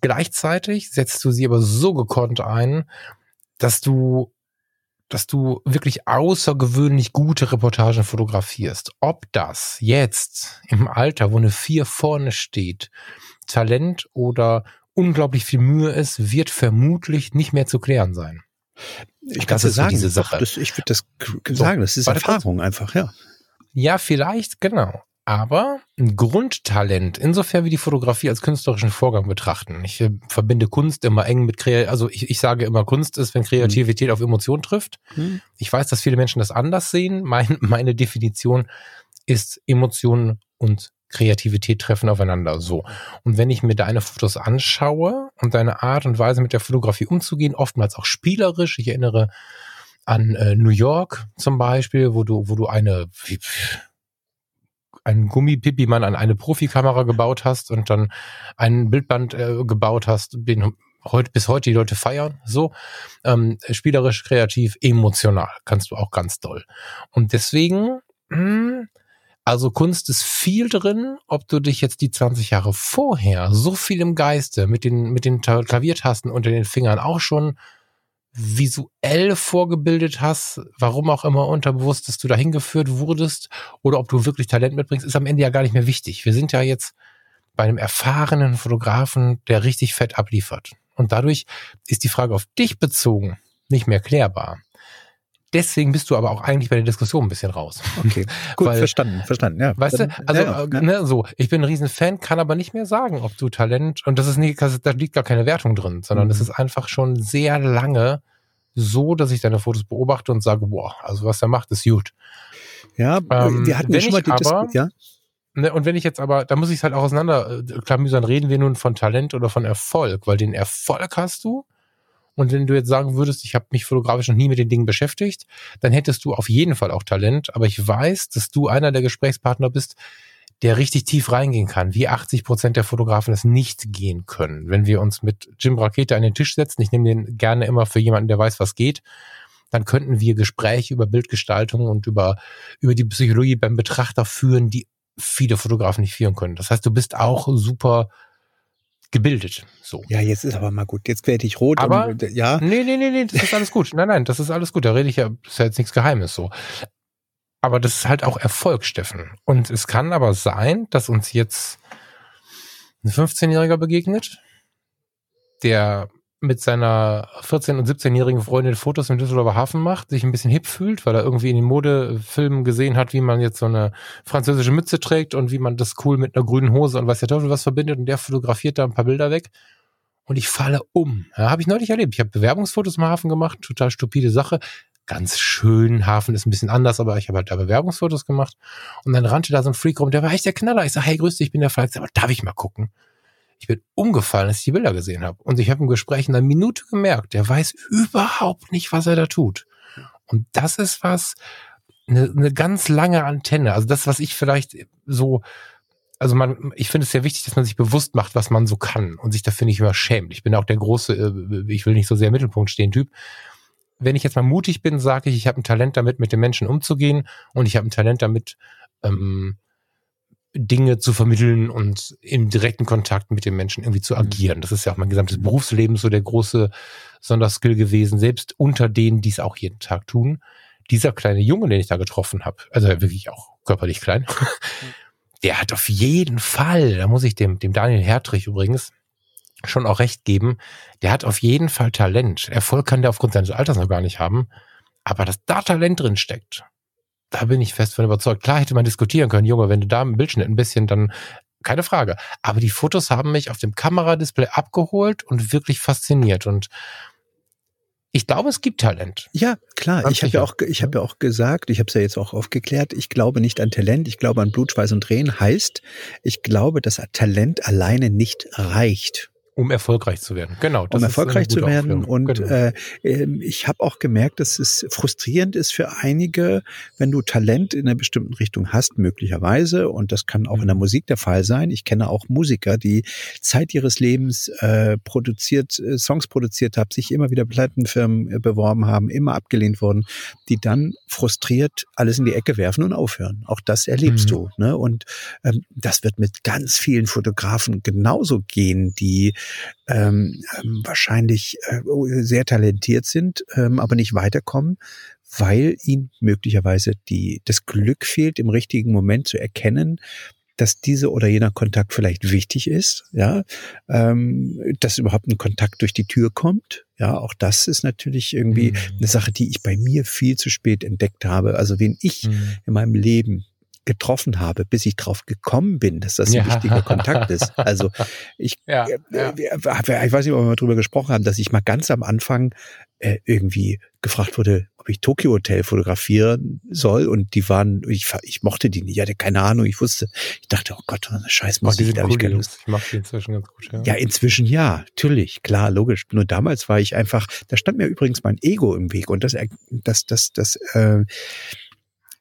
Gleichzeitig setzt du sie aber so gekonnt ein, dass du, dass du wirklich außergewöhnlich gute Reportagen fotografierst. Ob das jetzt im Alter, wo eine vier vorne steht, Talent oder unglaublich viel Mühe ist, wird vermutlich nicht mehr zu klären sein. Ich kann es sagen, diese Sache. Das, ich würde das sagen, das ist Erfahrung einfach, ja. Ja, vielleicht, genau. Aber ein Grundtalent, insofern wie die Fotografie als künstlerischen Vorgang betrachten. Ich äh, verbinde Kunst immer eng mit Kreativität. Also ich, ich sage immer, Kunst ist, wenn Kreativität mhm. auf Emotion trifft. Mhm. Ich weiß, dass viele Menschen das anders sehen. Mein, meine Definition ist Emotionen und Kreativität treffen aufeinander. So. Und wenn ich mir deine Fotos anschaue und deine Art und Weise mit der Fotografie umzugehen, oftmals auch spielerisch, ich erinnere an äh, New York zum Beispiel, wo du, wo du eine, einen Gummipipi-Mann an eine Profikamera gebaut hast und dann ein Bildband äh, gebaut hast, den heute bis heute die Leute feiern. So ähm, spielerisch, kreativ, emotional kannst du auch ganz doll. Und deswegen, mh, hm, also Kunst ist viel drin, ob du dich jetzt die 20 Jahre vorher so viel im Geiste mit den mit den Klaviertasten unter den Fingern auch schon visuell vorgebildet hast, warum auch immer unterbewusst, dass du dahin geführt wurdest oder ob du wirklich Talent mitbringst, ist am Ende ja gar nicht mehr wichtig. Wir sind ja jetzt bei einem erfahrenen Fotografen, der richtig fett abliefert. Und dadurch ist die Frage auf dich bezogen nicht mehr klärbar. Deswegen bist du aber auch eigentlich bei der Diskussion ein bisschen raus. Okay, gut, Weil, verstanden, verstanden, ja. Weißt du, also ja, ja. Ne, so, ich bin ein Riesenfan, kann aber nicht mehr sagen, ob du Talent, und das ist nicht, da liegt gar keine Wertung drin, sondern es mhm. ist einfach schon sehr lange so, dass ich deine Fotos beobachte und sage, boah, also was er macht, ist gut. Ja, ähm, wir hatten ja schon mal die aber, ja. Ne, und wenn ich jetzt aber, da muss ich es halt auch auseinander äh, klamüsern, reden wir nun von Talent oder von Erfolg, weil den Erfolg hast du, und wenn du jetzt sagen würdest, ich habe mich fotografisch noch nie mit den Dingen beschäftigt, dann hättest du auf jeden Fall auch Talent. Aber ich weiß, dass du einer der Gesprächspartner bist, der richtig tief reingehen kann, wie 80 Prozent der Fotografen es nicht gehen können. Wenn wir uns mit Jim Rakete an den Tisch setzen, ich nehme den gerne immer für jemanden, der weiß, was geht, dann könnten wir Gespräche über Bildgestaltung und über, über die Psychologie beim Betrachter führen, die viele Fotografen nicht führen können. Das heißt, du bist auch super gebildet. So. Ja, jetzt ist aber mal gut. Jetzt werde ich rot. Aber und, ja. Nee, nee, nee, nee, das ist alles gut. Nein, nein, das ist alles gut. Da rede ich ja, das ist ja jetzt nichts Geheimes so. Aber das ist halt auch Erfolg, Steffen. Und es kann aber sein, dass uns jetzt ein 15-Jähriger begegnet, der mit seiner 14- und 17-jährigen Freundin Fotos im Düsseldorfer Hafen macht, sich ein bisschen hip fühlt, weil er irgendwie in den Modefilmen gesehen hat, wie man jetzt so eine französische Mütze trägt und wie man das cool mit einer grünen Hose und weiß der Teufel was verbindet und der fotografiert da ein paar Bilder weg und ich falle um. Ja, habe ich neulich erlebt. Ich habe Bewerbungsfotos im Hafen gemacht, total stupide Sache. Ganz schön, Hafen ist ein bisschen anders, aber ich habe halt da Bewerbungsfotos gemacht und dann rannte da so ein Freak rum, der war echt der Knaller. Ich sage, hey, grüß dich, ich bin der Falk. Aber darf ich mal gucken? Ich bin umgefallen, als ich die Bilder gesehen habe. Und ich habe im Gespräch in einer Minute gemerkt, der weiß überhaupt nicht, was er da tut. Und das ist was, eine, eine ganz lange Antenne. Also das, was ich vielleicht so, also man, ich finde es sehr wichtig, dass man sich bewusst macht, was man so kann und sich dafür nicht immer schämt. Ich bin auch der große, äh, ich will nicht so sehr im Mittelpunkt stehen Typ. Wenn ich jetzt mal mutig bin, sage ich, ich habe ein Talent damit, mit den Menschen umzugehen und ich habe ein Talent damit, ähm, Dinge zu vermitteln und im direkten Kontakt mit den Menschen irgendwie zu mhm. agieren. Das ist ja auch mein gesamtes Berufsleben so der große Sonderskill gewesen, selbst unter denen, die es auch jeden Tag tun. Dieser kleine Junge, den ich da getroffen habe, also wirklich auch körperlich klein, der hat auf jeden Fall, da muss ich dem, dem Daniel Hertrich übrigens schon auch recht geben, der hat auf jeden Fall Talent. Erfolg kann der aufgrund seines Alters noch gar nicht haben, aber dass da Talent drin steckt, da bin ich fest von überzeugt. Klar hätte man diskutieren können, Junge, wenn du da im Bildschnitt ein bisschen, dann keine Frage. Aber die Fotos haben mich auf dem Kameradisplay abgeholt und wirklich fasziniert. Und ich glaube, es gibt Talent. Ja, klar. Ganz ich habe ja auch, ich habe ja auch gesagt, ich habe es ja jetzt auch aufgeklärt. Ich glaube nicht an Talent. Ich glaube an Blut, Schweiß und Tränen. Heißt, ich glaube, dass Talent alleine nicht reicht. Um erfolgreich zu werden, genau. um erfolgreich zu werden. Und genau. äh, ähm, ich habe auch gemerkt, dass es frustrierend ist für einige, wenn du Talent in einer bestimmten Richtung hast, möglicherweise. Und das kann auch in der mhm. Musik der Fall sein. Ich kenne auch Musiker, die Zeit ihres Lebens äh, produziert, äh, Songs produziert haben, sich immer wieder Plattenfirmen äh, beworben haben, immer abgelehnt wurden, die dann frustriert alles in die Ecke werfen und aufhören. Auch das erlebst mhm. du. Ne? Und ähm, das wird mit ganz vielen Fotografen genauso gehen, die ähm, wahrscheinlich äh, sehr talentiert sind, ähm, aber nicht weiterkommen, weil ihnen möglicherweise die, das Glück fehlt, im richtigen Moment zu erkennen, dass diese oder jener Kontakt vielleicht wichtig ist, ja, ähm, dass überhaupt ein Kontakt durch die Tür kommt. Ja, auch das ist natürlich irgendwie mhm. eine Sache, die ich bei mir viel zu spät entdeckt habe. Also wen ich mhm. in meinem Leben getroffen habe, bis ich drauf gekommen bin, dass das ein ja. wichtiger Kontakt ist. Also ich, ja, äh, ja. ich weiß nicht, ob wir mal drüber gesprochen haben, dass ich mal ganz am Anfang äh, irgendwie gefragt wurde, ob ich Tokyo Hotel fotografieren soll und die waren, ich, ich mochte die nicht, ich hatte keine Ahnung, ich wusste, ich dachte, oh Gott, eine scheiß Musik, da habe ich keine Lust. Ich mache die inzwischen ganz gut, ja. Ja, inzwischen ja, natürlich, klar, logisch. Nur damals war ich einfach, da stand mir übrigens mein Ego im Weg und das, das, das, das, äh,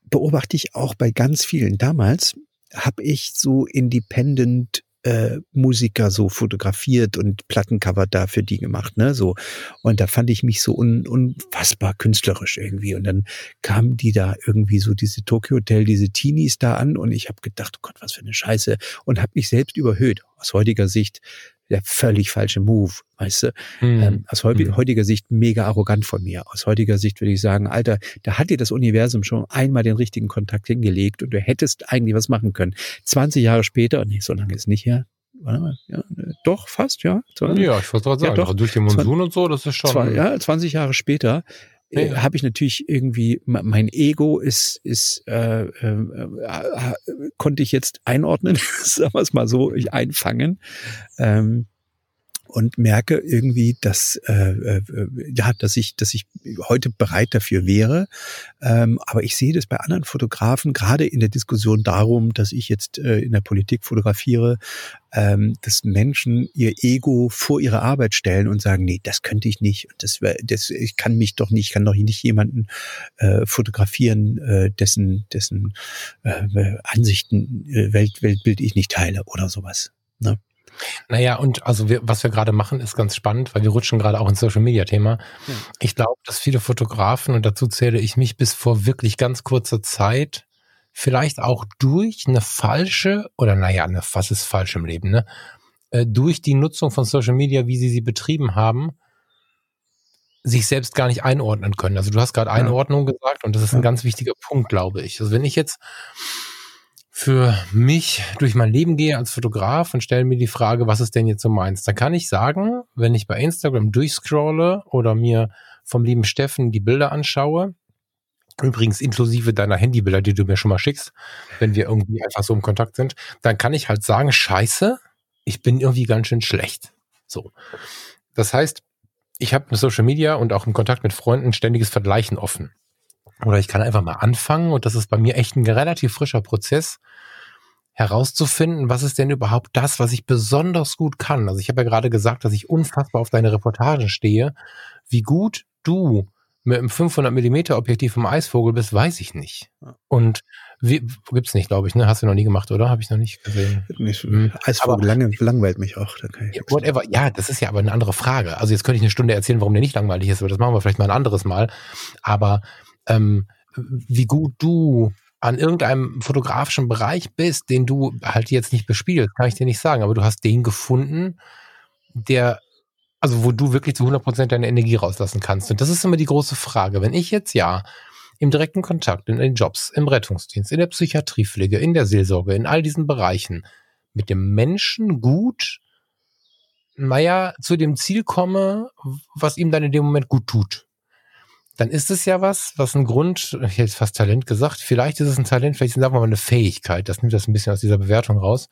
beobachte ich auch bei ganz vielen. Damals habe ich so independent äh, Musiker so fotografiert und Plattencover da für die gemacht, ne? So. Und da fand ich mich so un, unfassbar künstlerisch irgendwie. Und dann kamen die da irgendwie so diese Tokyo Hotel, diese Teenies da an und ich habe gedacht, oh Gott, was für eine Scheiße. Und habe mich selbst überhöht. Aus heutiger Sicht der völlig falsche Move, weißt du? Mhm. Ähm, aus mhm. heutiger Sicht mega arrogant von mir. Aus heutiger Sicht würde ich sagen, Alter, da hat dir das Universum schon einmal den richtigen Kontakt hingelegt und du hättest eigentlich was machen können. 20 Jahre später, nee, so lange ist nicht her, ja, äh, doch, fast, ja. Ja, ich wollte gerade sagen, ja, doch. durch den Monsun und so, das ist schon. Zwei, ja, 20 Jahre später äh, habe ich natürlich irgendwie, mein Ego ist, ist äh, äh, äh, konnte ich jetzt einordnen, sagen wir es mal so, ich einfangen. Ähm, und merke irgendwie, dass äh, äh, ja, dass ich, dass ich heute bereit dafür wäre. Ähm, aber ich sehe das bei anderen Fotografen gerade in der Diskussion darum, dass ich jetzt äh, in der Politik fotografiere, ähm, dass Menschen ihr Ego vor ihre Arbeit stellen und sagen, nee, das könnte ich nicht. Das, das ich kann mich doch nicht, ich kann doch nicht jemanden äh, fotografieren, äh, dessen dessen äh, Ansichten, äh, Welt, Weltbild ich nicht teile oder sowas. Ne? Naja, und also wir, was wir gerade machen, ist ganz spannend, weil wir rutschen gerade auch ins Social Media Thema. Ja. Ich glaube, dass viele Fotografen, und dazu zähle ich mich bis vor wirklich ganz kurzer Zeit, vielleicht auch durch eine falsche, oder naja, eine, was ist falsch im Leben, ne? Äh, durch die Nutzung von Social Media, wie sie sie betrieben haben, sich selbst gar nicht einordnen können. Also du hast gerade Einordnung ja. gesagt und das ist ein ganz wichtiger Punkt, glaube ich. Also wenn ich jetzt für mich durch mein Leben gehe als Fotograf und stelle mir die Frage, was ist denn jetzt so meins? Dann kann ich sagen, wenn ich bei Instagram durchscrolle oder mir vom lieben Steffen die Bilder anschaue, übrigens inklusive deiner Handybilder, die du mir schon mal schickst, wenn wir irgendwie einfach so im Kontakt sind, dann kann ich halt sagen, scheiße, ich bin irgendwie ganz schön schlecht. So. Das heißt, ich habe mit Social Media und auch im Kontakt mit Freunden ständiges Vergleichen offen. Oder ich kann einfach mal anfangen und das ist bei mir echt ein relativ frischer Prozess, herauszufinden, was ist denn überhaupt das, was ich besonders gut kann. Also ich habe ja gerade gesagt, dass ich unfassbar auf deine Reportagen stehe. Wie gut du mit einem 500 Millimeter Objektiv vom Eisvogel bist, weiß ich nicht. Und wie, gibt's nicht, glaube ich, ne? Hast du noch nie gemacht, oder? Habe ich noch nicht gesehen. Nicht, hm. Eisvogel aber, lang, langweilt mich auch. Ja, whatever. Ja, das ist ja aber eine andere Frage. Also jetzt könnte ich eine Stunde erzählen, warum der nicht langweilig ist, aber das machen wir vielleicht mal ein anderes Mal. Aber ähm, wie gut du an irgendeinem fotografischen Bereich bist, den du halt jetzt nicht bespielst, kann ich dir nicht sagen, aber du hast den gefunden, der, also wo du wirklich zu 100% deine Energie rauslassen kannst. Und das ist immer die große Frage. Wenn ich jetzt ja im direkten Kontakt, in den Jobs, im Rettungsdienst, in der Psychiatriepflege, in der Seelsorge, in all diesen Bereichen mit dem Menschen gut, naja, zu dem Ziel komme, was ihm dann in dem Moment gut tut dann ist es ja was, was ein Grund, ich hätte fast Talent gesagt, vielleicht ist es ein Talent, vielleicht sagen wir mal eine Fähigkeit, das nimmt das ein bisschen aus dieser Bewertung raus,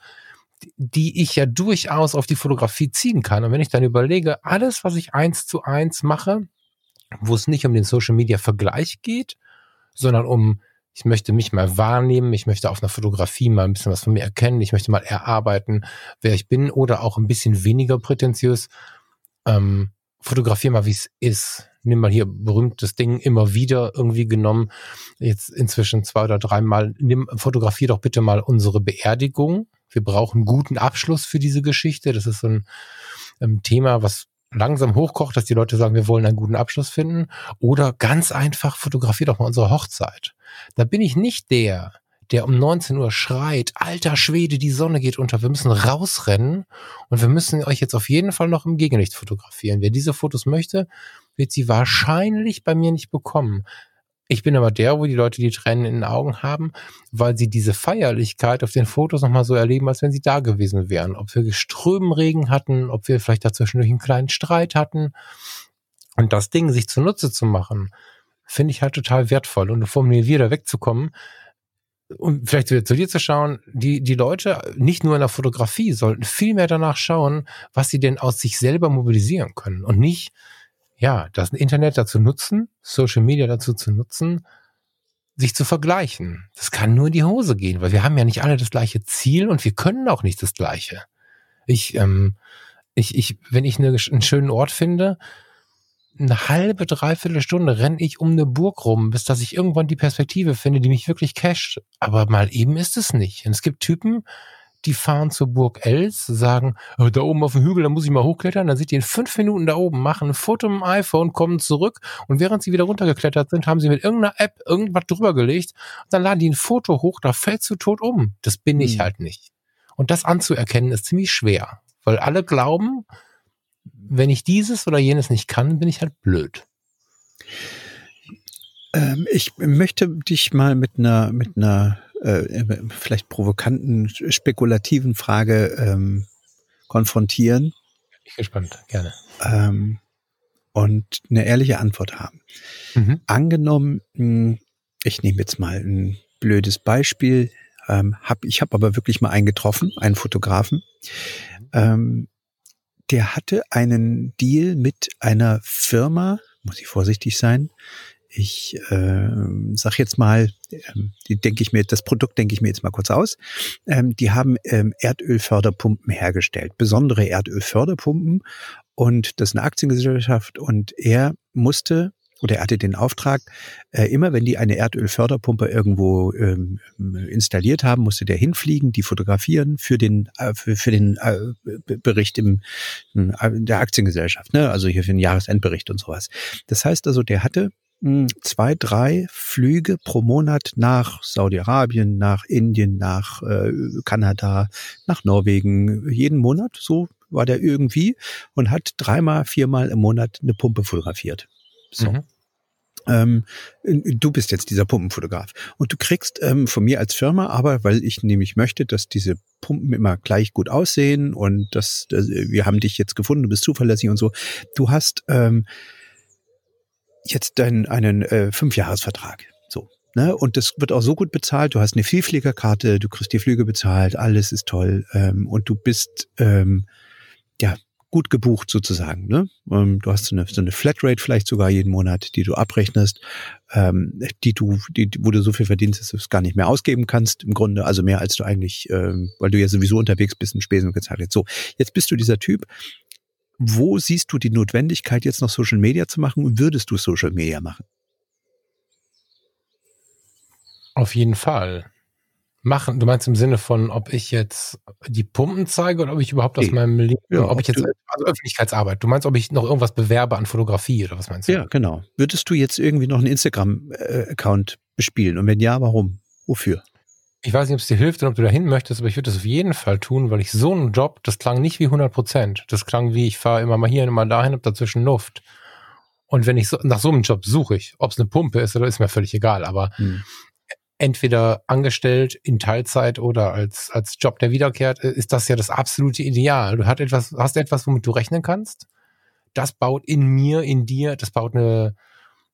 die ich ja durchaus auf die Fotografie ziehen kann. Und wenn ich dann überlege, alles, was ich eins zu eins mache, wo es nicht um den Social Media Vergleich geht, sondern um, ich möchte mich mal wahrnehmen, ich möchte auf einer Fotografie mal ein bisschen was von mir erkennen, ich möchte mal erarbeiten, wer ich bin oder auch ein bisschen weniger prätentiös, ähm, fotografiere mal, wie es ist nimm mal hier berühmtes Ding immer wieder irgendwie genommen, jetzt inzwischen zwei oder dreimal, nimm, fotografier doch bitte mal unsere Beerdigung. Wir brauchen guten Abschluss für diese Geschichte. Das ist so ein ähm, Thema, was langsam hochkocht, dass die Leute sagen, wir wollen einen guten Abschluss finden. Oder ganz einfach, fotografier doch mal unsere Hochzeit. Da bin ich nicht der, der um 19 Uhr schreit, alter Schwede, die Sonne geht unter, wir müssen rausrennen und wir müssen euch jetzt auf jeden Fall noch im Gegenlicht fotografieren. Wer diese Fotos möchte, wird sie wahrscheinlich bei mir nicht bekommen. Ich bin aber der, wo die Leute die Tränen in den Augen haben, weil sie diese Feierlichkeit auf den Fotos nochmal so erleben, als wenn sie da gewesen wären. Ob wir Strömenregen hatten, ob wir vielleicht dazwischen durch einen kleinen Streit hatten. Und das Ding sich zunutze zu machen, finde ich halt total wertvoll. Und um mir wieder wegzukommen, um vielleicht wieder zu dir zu schauen, die, die Leute, nicht nur in der Fotografie, sollten viel mehr danach schauen, was sie denn aus sich selber mobilisieren können und nicht, ja, das Internet dazu nutzen, Social Media dazu zu nutzen, sich zu vergleichen. Das kann nur in die Hose gehen, weil wir haben ja nicht alle das gleiche Ziel und wir können auch nicht das gleiche. Ich, ähm, ich, ich, wenn ich eine, einen schönen Ort finde, eine halbe, dreiviertel Stunde renne ich um eine Burg rum, bis dass ich irgendwann die Perspektive finde, die mich wirklich casht. Aber mal eben ist es nicht. Und es gibt Typen, die fahren zur Burg Els, sagen, oh, da oben auf dem Hügel, da muss ich mal hochklettern, dann sind die in fünf Minuten da oben, machen ein Foto mit dem iPhone, kommen zurück und während sie wieder runtergeklettert sind, haben sie mit irgendeiner App irgendwas drüber gelegt und dann laden die ein Foto hoch, da fällt du tot um. Das bin ich hm. halt nicht. Und das anzuerkennen ist ziemlich schwer, weil alle glauben, wenn ich dieses oder jenes nicht kann, bin ich halt blöd. Ähm, ich möchte dich mal mit einer, mit einer äh, vielleicht provokanten, spekulativen Frage ähm, konfrontieren. Ich bin gespannt, gerne. Ähm, und eine ehrliche Antwort haben. Mhm. Angenommen, hm, ich nehme jetzt mal ein blödes Beispiel. Ähm, hab, ich habe aber wirklich mal einen getroffen, einen Fotografen. Ähm, der hatte einen Deal mit einer Firma, muss ich vorsichtig sein. Ich äh, sag jetzt mal, die denke ich mir, das Produkt denke ich mir jetzt mal kurz aus. Ähm, die haben ähm, Erdölförderpumpen hergestellt, besondere Erdölförderpumpen. Und das ist eine Aktiengesellschaft und er musste oder er hatte den Auftrag, äh, immer wenn die eine Erdölförderpumpe irgendwo ähm, installiert haben, musste der hinfliegen, die fotografieren für den äh, für, für den äh, Bericht im äh, der Aktiengesellschaft, ne? also hier für den Jahresendbericht und sowas. Das heißt also, der hatte zwei, drei Flüge pro Monat nach Saudi-Arabien, nach Indien, nach äh, Kanada, nach Norwegen, jeden Monat, so war der irgendwie und hat dreimal, viermal im Monat eine Pumpe fotografiert. So. Mhm ähm, du bist jetzt dieser Pumpenfotograf und du kriegst ähm, von mir als Firma aber, weil ich nämlich möchte, dass diese Pumpen immer gleich gut aussehen und dass, dass wir haben dich jetzt gefunden, du bist zuverlässig und so. Du hast ähm, jetzt deinen einen äh, Fünfjahresvertrag. So. Ne? Und das wird auch so gut bezahlt. Du hast eine Vielfliegerkarte, du kriegst die Flüge bezahlt, alles ist toll. Ähm, und du bist ähm, ja gut gebucht sozusagen. Ne? Ähm, du hast so eine, so eine Flatrate vielleicht sogar jeden Monat, die du abrechnest, ähm, die du, die, wo du so viel verdienst, dass du es gar nicht mehr ausgeben kannst im Grunde, also mehr als du eigentlich, ähm, weil du ja sowieso unterwegs bist und Spesen gezahlt hast. So, jetzt bist du dieser Typ. Wo siehst du die Notwendigkeit, jetzt noch Social Media zu machen und würdest du Social Media machen? Auf jeden Fall machen? Du meinst im Sinne von, ob ich jetzt die Pumpen zeige oder ob ich überhaupt aus meinem Leben, ja, ob ich jetzt, also Öffentlichkeitsarbeit. Du meinst, ob ich noch irgendwas bewerbe an Fotografie oder was meinst du? Ja, genau. Würdest du jetzt irgendwie noch einen Instagram-Account bespielen? Und wenn ja, warum? Wofür? Ich weiß nicht, ob es dir hilft und ob du dahin möchtest, aber ich würde das auf jeden Fall tun, weil ich so einen Job, das klang nicht wie 100 Prozent. Das klang wie, ich fahre immer mal hier und immer dahin, hab dazwischen Luft. Und wenn ich so, nach so einem Job suche ich, ob es eine Pumpe ist oder ist mir völlig egal, aber hm entweder angestellt in Teilzeit oder als, als Job, der wiederkehrt, äh, ist das ja das absolute Ideal. Du hast etwas, hast etwas, womit du rechnen kannst. Das baut in mir, in dir, das baut eine,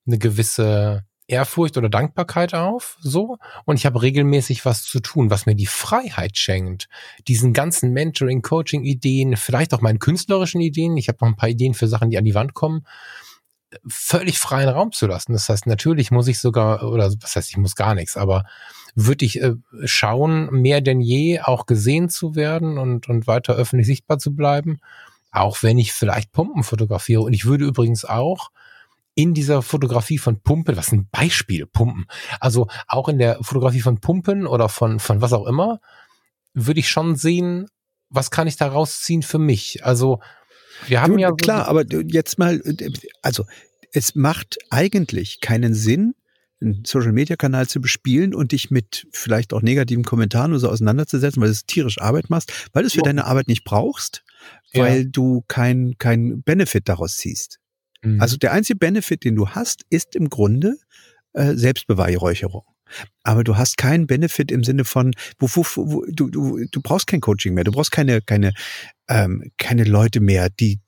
eine gewisse Ehrfurcht oder Dankbarkeit auf, so. Und ich habe regelmäßig was zu tun, was mir die Freiheit schenkt. Diesen ganzen Mentoring, Coaching Ideen, vielleicht auch meinen künstlerischen Ideen. Ich habe noch ein paar Ideen für Sachen, die an die Wand kommen völlig freien Raum zu lassen. Das heißt, natürlich muss ich sogar, oder was heißt, ich muss gar nichts, aber würde ich äh, schauen, mehr denn je auch gesehen zu werden und, und weiter öffentlich sichtbar zu bleiben, auch wenn ich vielleicht Pumpen fotografiere. Und ich würde übrigens auch in dieser Fotografie von Pumpen, was ein Beispiel, Pumpen, also auch in der Fotografie von Pumpen oder von, von was auch immer, würde ich schon sehen, was kann ich da rausziehen für mich? Also wir haben du, ja. Klar, aber jetzt mal, also es macht eigentlich keinen Sinn, einen Social Media Kanal zu bespielen und dich mit vielleicht auch negativen Kommentaren oder so auseinanderzusetzen, weil du tierisch Arbeit machst, weil du es für deine Arbeit nicht brauchst, weil ja. du kein, kein Benefit daraus ziehst. Mhm. Also der einzige Benefit, den du hast, ist im Grunde äh, Selbstbeweihräucherung. Aber du hast keinen Benefit im Sinne von, wo, wo, wo, du, du, du brauchst kein Coaching mehr, du brauchst keine, keine, ähm, keine Leute mehr, die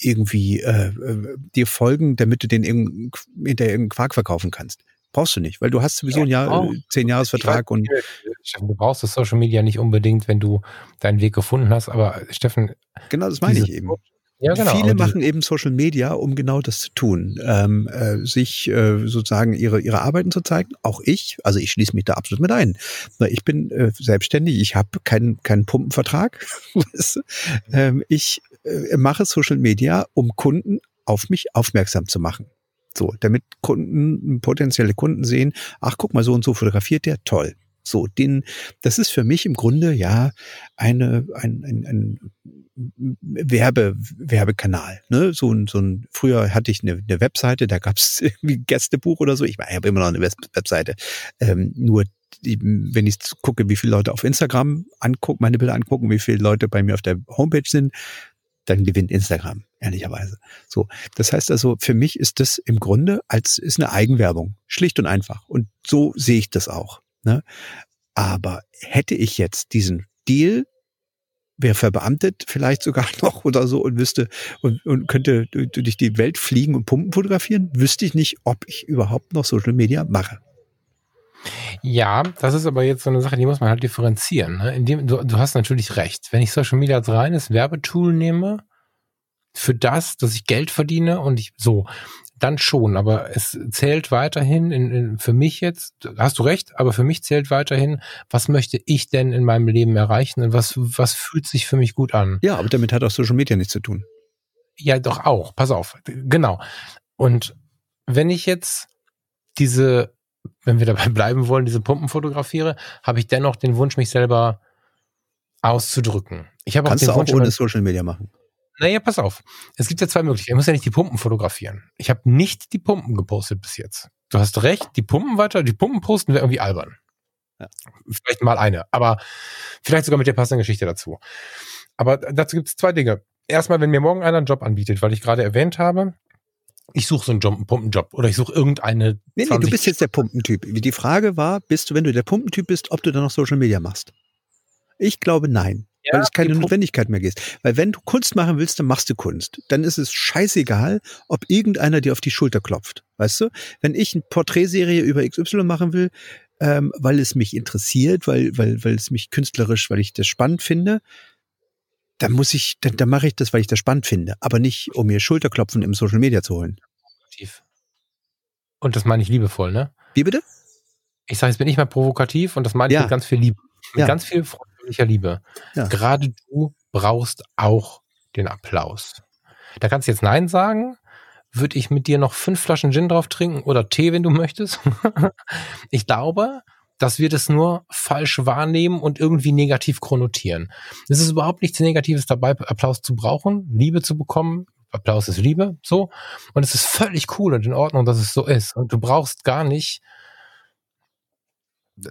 irgendwie äh, äh dir folgen, damit du den hinter irgendeinen Quark verkaufen kannst. Brauchst du nicht, weil du hast sowieso ein Jahr, oh. zehn Jahresvertrag und. du brauchst das Social Media nicht unbedingt, wenn du deinen Weg gefunden hast, aber Steffen. Genau, das meine ich eben. Ja, genau. Viele machen eben Social Media, um genau das zu tun, ähm, äh, sich äh, sozusagen ihre ihre Arbeiten zu zeigen. Auch ich, also ich schließe mich da absolut mit ein. Ich bin äh, selbstständig, ich habe keinen keinen Pumpenvertrag. ähm, ich äh, mache Social Media, um Kunden auf mich aufmerksam zu machen. So, damit Kunden, potenzielle Kunden sehen, ach guck mal, so und so fotografiert der, toll. So, den, das ist für mich im Grunde ja eine, ein, ein, ein Werbe, Werbekanal. Ne? So ein, so ein, früher hatte ich eine, eine Webseite, da gab es irgendwie Gästebuch oder so. Ich habe immer noch eine Webseite. Ähm, nur wenn ich gucke, wie viele Leute auf Instagram angucken, meine Bilder angucken, wie viele Leute bei mir auf der Homepage sind, dann gewinnt Instagram, ehrlicherweise. So. Das heißt also, für mich ist das im Grunde als, ist eine Eigenwerbung. Schlicht und einfach. Und so sehe ich das auch. Ne? Aber hätte ich jetzt diesen Deal, wäre verbeamtet vielleicht sogar noch oder so und wüsste und, und könnte durch die Welt fliegen und Pumpen fotografieren, wüsste ich nicht, ob ich überhaupt noch Social Media mache. Ja, das ist aber jetzt so eine Sache, die muss man halt differenzieren. Ne? Indem, du, du hast natürlich recht. Wenn ich Social Media als reines Werbetool nehme, für das, dass ich Geld verdiene und ich so, dann schon, aber es zählt weiterhin in, in, für mich jetzt, hast du recht, aber für mich zählt weiterhin, was möchte ich denn in meinem Leben erreichen und was, was fühlt sich für mich gut an? Ja, aber damit hat auch Social Media nichts zu tun. Ja, doch auch, pass auf, genau. Und wenn ich jetzt diese, wenn wir dabei bleiben wollen, diese Pumpen fotografiere, habe ich dennoch den Wunsch, mich selber auszudrücken. Ich habe auch den Wunsch, auch ohne Social Media machen. Naja, pass auf. Es gibt ja zwei Möglichkeiten. Ich muss ja nicht die Pumpen fotografieren. Ich habe nicht die Pumpen gepostet bis jetzt. Du hast recht, die Pumpen weiter, die Pumpen posten wäre irgendwie albern. Ja. Vielleicht mal eine, aber vielleicht sogar mit der passenden Geschichte dazu. Aber dazu gibt es zwei Dinge. Erstmal, wenn mir morgen einer einen Job anbietet, weil ich gerade erwähnt habe, ich suche so einen, Job, einen Pumpenjob oder ich suche irgendeine. Nee, nee, du bist jetzt der Pumpentyp. Die Frage war, bist du, wenn du der Pumpentyp bist, ob du dann noch Social Media machst? Ich glaube nein ja, weil es keine Notwendigkeit mehr gibt. Weil wenn du Kunst machen willst, dann machst du Kunst. Dann ist es scheißegal, ob irgendeiner dir auf die Schulter klopft. Weißt du? Wenn ich eine Porträtserie über XY machen will, ähm, weil es mich interessiert, weil, weil, weil es mich künstlerisch, weil ich das spannend finde, dann muss ich, dann, dann mache ich das, weil ich das spannend finde, aber nicht, um mir Schulterklopfen im Social Media zu holen. Und das meine ich liebevoll, ne? Wie bitte? Ich sage, jetzt bin ich mal provokativ und das meine ich ja. mit ganz viel Liebe. Mit ja. ganz viel Freude freundlicher Liebe. Ja. Gerade du brauchst auch den Applaus. Da kannst du jetzt Nein sagen. Würde ich mit dir noch fünf Flaschen Gin drauf trinken oder Tee, wenn du möchtest? ich glaube, dass wir das nur falsch wahrnehmen und irgendwie negativ konnotieren. Es ist überhaupt nichts Negatives dabei, Applaus zu brauchen, Liebe zu bekommen. Applaus ist Liebe, so. Und es ist völlig cool und in Ordnung, dass es so ist. Und du brauchst gar nicht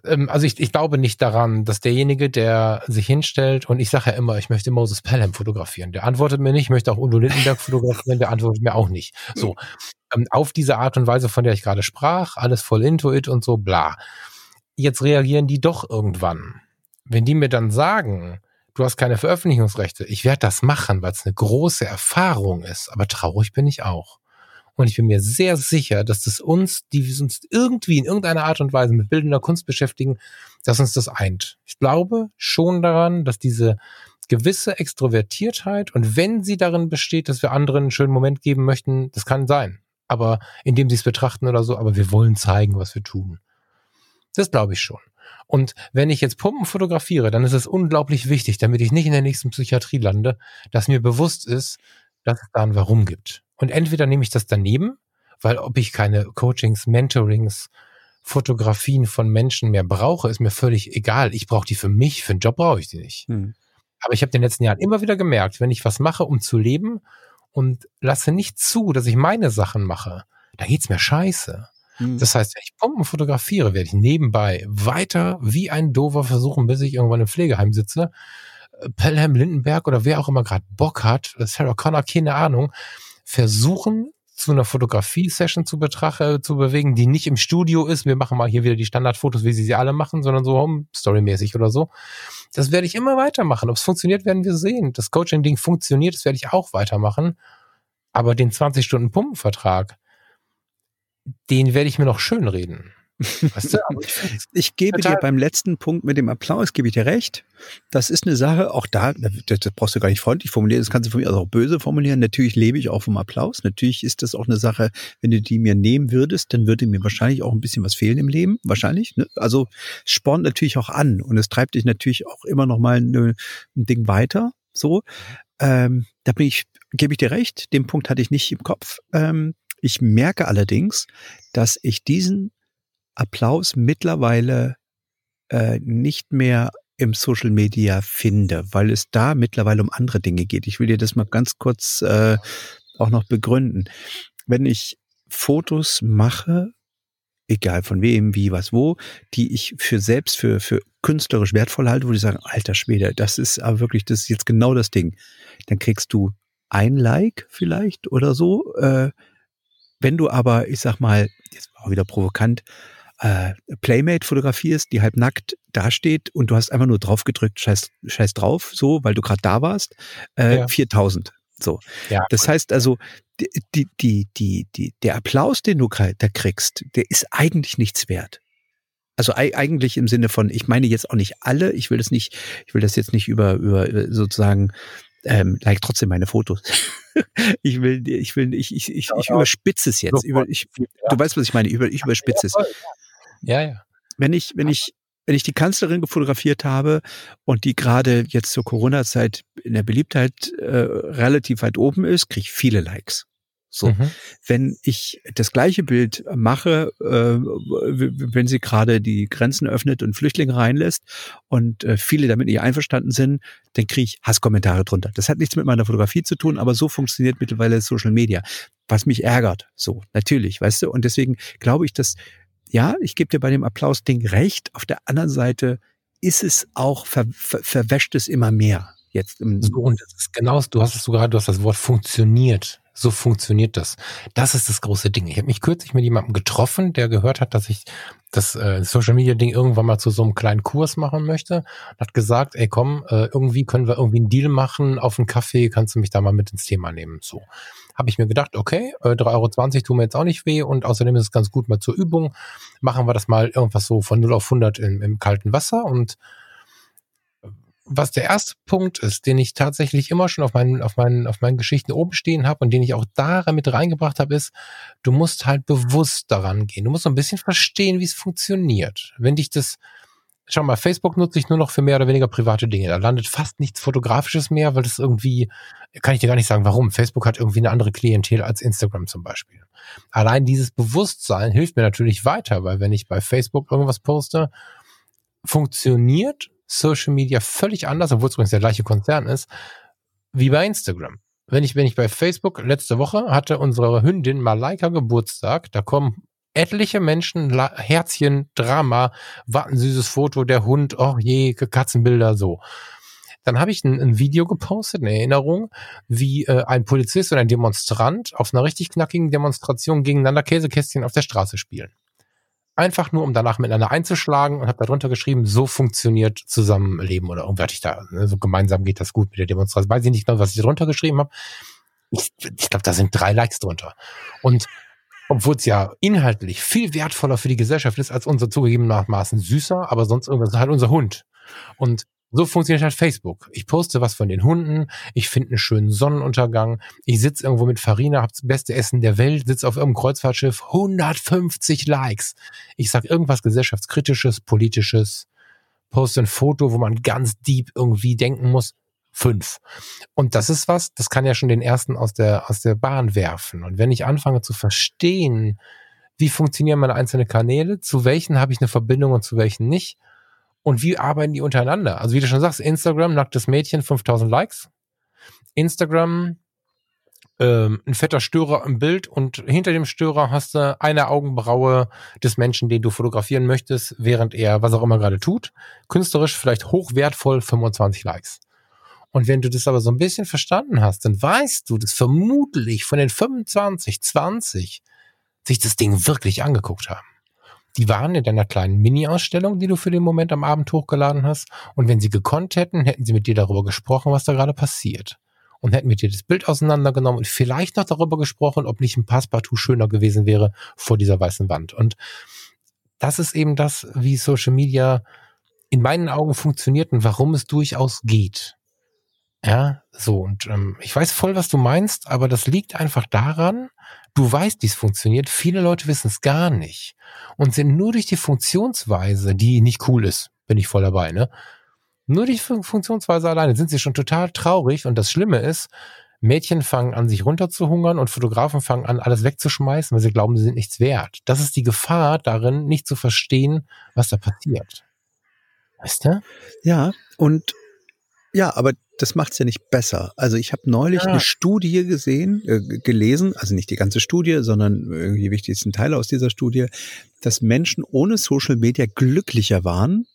also ich, ich glaube nicht daran, dass derjenige, der sich hinstellt und ich sage ja immer, ich möchte Moses Pelham fotografieren, der antwortet mir nicht, ich möchte auch Udo Lindenberg fotografieren, der antwortet mir auch nicht. So, ähm, auf diese Art und Weise, von der ich gerade sprach, alles voll Intuit und so, bla. Jetzt reagieren die doch irgendwann. Wenn die mir dann sagen, du hast keine Veröffentlichungsrechte, ich werde das machen, weil es eine große Erfahrung ist, aber traurig bin ich auch. Und ich bin mir sehr sicher, dass das uns, die wir uns irgendwie in irgendeiner Art und Weise mit bildender Kunst beschäftigen, dass uns das eint. Ich glaube schon daran, dass diese gewisse Extrovertiertheit und wenn sie darin besteht, dass wir anderen einen schönen Moment geben möchten, das kann sein. Aber indem sie es betrachten oder so, aber wir wollen zeigen, was wir tun. Das glaube ich schon. Und wenn ich jetzt Pumpen fotografiere, dann ist es unglaublich wichtig, damit ich nicht in der nächsten Psychiatrie lande, dass mir bewusst ist, dass es da ein Warum gibt. Und entweder nehme ich das daneben, weil ob ich keine Coachings, Mentorings, Fotografien von Menschen mehr brauche, ist mir völlig egal. Ich brauche die für mich, für einen Job brauche ich die nicht. Hm. Aber ich habe in den letzten Jahren immer wieder gemerkt, wenn ich was mache, um zu leben und lasse nicht zu, dass ich meine Sachen mache, dann geht's mir scheiße. Hm. Das heißt, wenn ich Pumpen fotografiere, werde ich nebenbei weiter wie ein Dover versuchen, bis ich irgendwann im Pflegeheim sitze. Äh, Pelham Lindenberg oder wer auch immer gerade Bock hat, Sarah Connor, keine Ahnung, versuchen, zu einer Fotografie-Session zu betrachten, zu bewegen, die nicht im Studio ist. Wir machen mal hier wieder die Standardfotos, wie sie sie alle machen, sondern so Home-Story-mäßig oder so. Das werde ich immer weitermachen. Ob es funktioniert, werden wir sehen. Das Coaching-Ding funktioniert, das werde ich auch weitermachen. Aber den 20-Stunden-Pumpenvertrag, den werde ich mir noch schön reden. Weißt du, ich, ich gebe dir beim letzten Punkt mit dem Applaus, gebe ich dir recht. Das ist eine Sache, auch da, das, das brauchst du gar nicht freundlich formulieren, das kannst du von mir also auch böse formulieren. Natürlich lebe ich auch vom Applaus. Natürlich ist das auch eine Sache, wenn du die mir nehmen würdest, dann würde mir wahrscheinlich auch ein bisschen was fehlen im Leben. Wahrscheinlich. Ne? Also spornt natürlich auch an und es treibt dich natürlich auch immer noch mal eine, ein Ding weiter. So. Ähm, da bin ich, gebe ich dir recht, den Punkt hatte ich nicht im Kopf. Ähm, ich merke allerdings, dass ich diesen Applaus mittlerweile äh, nicht mehr im Social Media finde, weil es da mittlerweile um andere Dinge geht. Ich will dir das mal ganz kurz äh, auch noch begründen. Wenn ich Fotos mache, egal von wem, wie, was, wo, die ich für selbst für, für künstlerisch wertvoll halte, wo ich sagen, alter Schwede, das ist aber wirklich, das ist jetzt genau das Ding. Dann kriegst du ein Like vielleicht oder so. Äh, wenn du aber, ich sag mal, jetzt auch wieder provokant, äh, Playmate fotografierst, die halb nackt dasteht und du hast einfach nur drauf gedrückt, scheiß, scheiß drauf, so, weil du gerade da warst, äh, ja. 4000. So. Ja, das heißt also, die, die, die, die, die, der Applaus, den du da kriegst, der ist eigentlich nichts wert. Also eigentlich im Sinne von, ich meine jetzt auch nicht alle, ich will das nicht, ich will das jetzt nicht über, über sozusagen, ähm, like trotzdem meine Fotos. ich will, ich will, ich, ich, ich, ich überspitze es jetzt. Über, ich, du weißt, was ich meine, über, ich überspitze es. Ja, ja. Wenn ich, wenn ich, wenn ich die Kanzlerin gefotografiert habe und die gerade jetzt zur Corona-Zeit in der Beliebtheit äh, relativ weit oben ist, kriege ich viele Likes. So, mhm. wenn ich das gleiche Bild mache, äh, wenn sie gerade die Grenzen öffnet und Flüchtlinge reinlässt und äh, viele damit nicht einverstanden sind, dann kriege ich Hasskommentare drunter. Das hat nichts mit meiner Fotografie zu tun, aber so funktioniert mittlerweile Social Media, was mich ärgert. So, natürlich, weißt du. Und deswegen glaube ich, dass ja, ich gebe dir bei dem Applaus-Ding recht. Auf der anderen Seite ist es auch, ver, ver, verwäscht es immer mehr. Jetzt im so, und das ist genau, du hast es so gerade, du hast das Wort funktioniert. So funktioniert das. Das ist das große Ding. Ich habe mich kürzlich mit jemandem getroffen, der gehört hat, dass ich das äh, Social Media Ding irgendwann mal zu so einem kleinen Kurs machen möchte. Hat gesagt, ey komm, äh, irgendwie können wir irgendwie einen Deal machen auf einen Kaffee, kannst du mich da mal mit ins Thema nehmen. So habe ich mir gedacht, okay, äh, 3,20 Euro tun mir jetzt auch nicht weh und außerdem ist es ganz gut mal zur Übung. Machen wir das mal irgendwas so von 0 auf 100 im, im kalten Wasser und was der erste Punkt ist, den ich tatsächlich immer schon auf meinen, auf meinen, auf meinen Geschichten oben stehen habe und den ich auch da mit reingebracht habe, ist, du musst halt bewusst daran gehen. Du musst so ein bisschen verstehen, wie es funktioniert. Wenn dich das schau mal, Facebook nutze ich nur noch für mehr oder weniger private Dinge. Da landet fast nichts Fotografisches mehr, weil das irgendwie, kann ich dir gar nicht sagen, warum. Facebook hat irgendwie eine andere Klientel als Instagram zum Beispiel. Allein dieses Bewusstsein hilft mir natürlich weiter, weil wenn ich bei Facebook irgendwas poste, funktioniert Social Media völlig anders, obwohl es übrigens der gleiche Konzern ist, wie bei Instagram. Wenn ich, wenn ich bei Facebook letzte Woche hatte unsere Hündin Malaika Geburtstag, da kommen etliche Menschen, Herzchen, Drama, warten süßes Foto, der Hund, oh je, Katzenbilder, so. Dann habe ich ein, ein, Video gepostet, eine Erinnerung, wie äh, ein Polizist und ein Demonstrant auf einer richtig knackigen Demonstration gegeneinander Käsekästchen auf der Straße spielen. Einfach nur, um danach miteinander einzuschlagen und habe darunter geschrieben, so funktioniert Zusammenleben oder irgendwie hatte ich da, ne, so gemeinsam geht das gut mit der Demonstration. Weiß ich nicht genau, was ich darunter geschrieben habe. Ich, ich glaube, da sind drei Likes drunter. Und obwohl es ja inhaltlich viel wertvoller für die Gesellschaft ist als unser zugegebenermaßen süßer, aber sonst irgendwas halt unser Hund. Und so funktioniert halt Facebook. Ich poste was von den Hunden, ich finde einen schönen Sonnenuntergang, ich sitze irgendwo mit Farina, hab das beste Essen der Welt, sitze auf irgendeinem Kreuzfahrtschiff, 150 Likes. Ich sag irgendwas gesellschaftskritisches, politisches, poste ein Foto, wo man ganz deep irgendwie denken muss, fünf. Und das ist was, das kann ja schon den ersten aus der, aus der Bahn werfen. Und wenn ich anfange zu verstehen, wie funktionieren meine einzelnen Kanäle, zu welchen habe ich eine Verbindung und zu welchen nicht, und wie arbeiten die untereinander? Also wie du schon sagst, Instagram, nacktes Mädchen, 5000 Likes. Instagram, ähm, ein fetter Störer im Bild und hinter dem Störer hast du eine Augenbraue des Menschen, den du fotografieren möchtest, während er was auch immer gerade tut. Künstlerisch vielleicht hochwertvoll 25 Likes. Und wenn du das aber so ein bisschen verstanden hast, dann weißt du, dass vermutlich von den 25, 20 sich das Ding wirklich angeguckt haben. Die waren in deiner kleinen Mini-Ausstellung, die du für den Moment am Abend hochgeladen hast. Und wenn sie gekonnt hätten, hätten sie mit dir darüber gesprochen, was da gerade passiert. und hätten mit dir das Bild auseinandergenommen und vielleicht noch darüber gesprochen, ob nicht ein Passepartout schöner gewesen wäre vor dieser weißen Wand. Und das ist eben das, wie Social Media in meinen Augen funktioniert und warum es durchaus geht. Ja, so und ähm, ich weiß voll, was du meinst, aber das liegt einfach daran, du weißt, wie es funktioniert. Viele Leute wissen es gar nicht und sind nur durch die Funktionsweise, die nicht cool ist, bin ich voll dabei, ne? Nur die Funktionsweise alleine sind sie schon total traurig und das Schlimme ist, Mädchen fangen an, sich runterzuhungern und Fotografen fangen an, alles wegzuschmeißen, weil sie glauben, sie sind nichts wert. Das ist die Gefahr darin, nicht zu verstehen, was da passiert. Weißt du? Ja, und ja, aber das macht's ja nicht besser. Also ich habe neulich ja. eine Studie gesehen, äh, gelesen, also nicht die ganze Studie, sondern irgendwie wichtigsten Teile aus dieser Studie, dass Menschen ohne Social Media glücklicher waren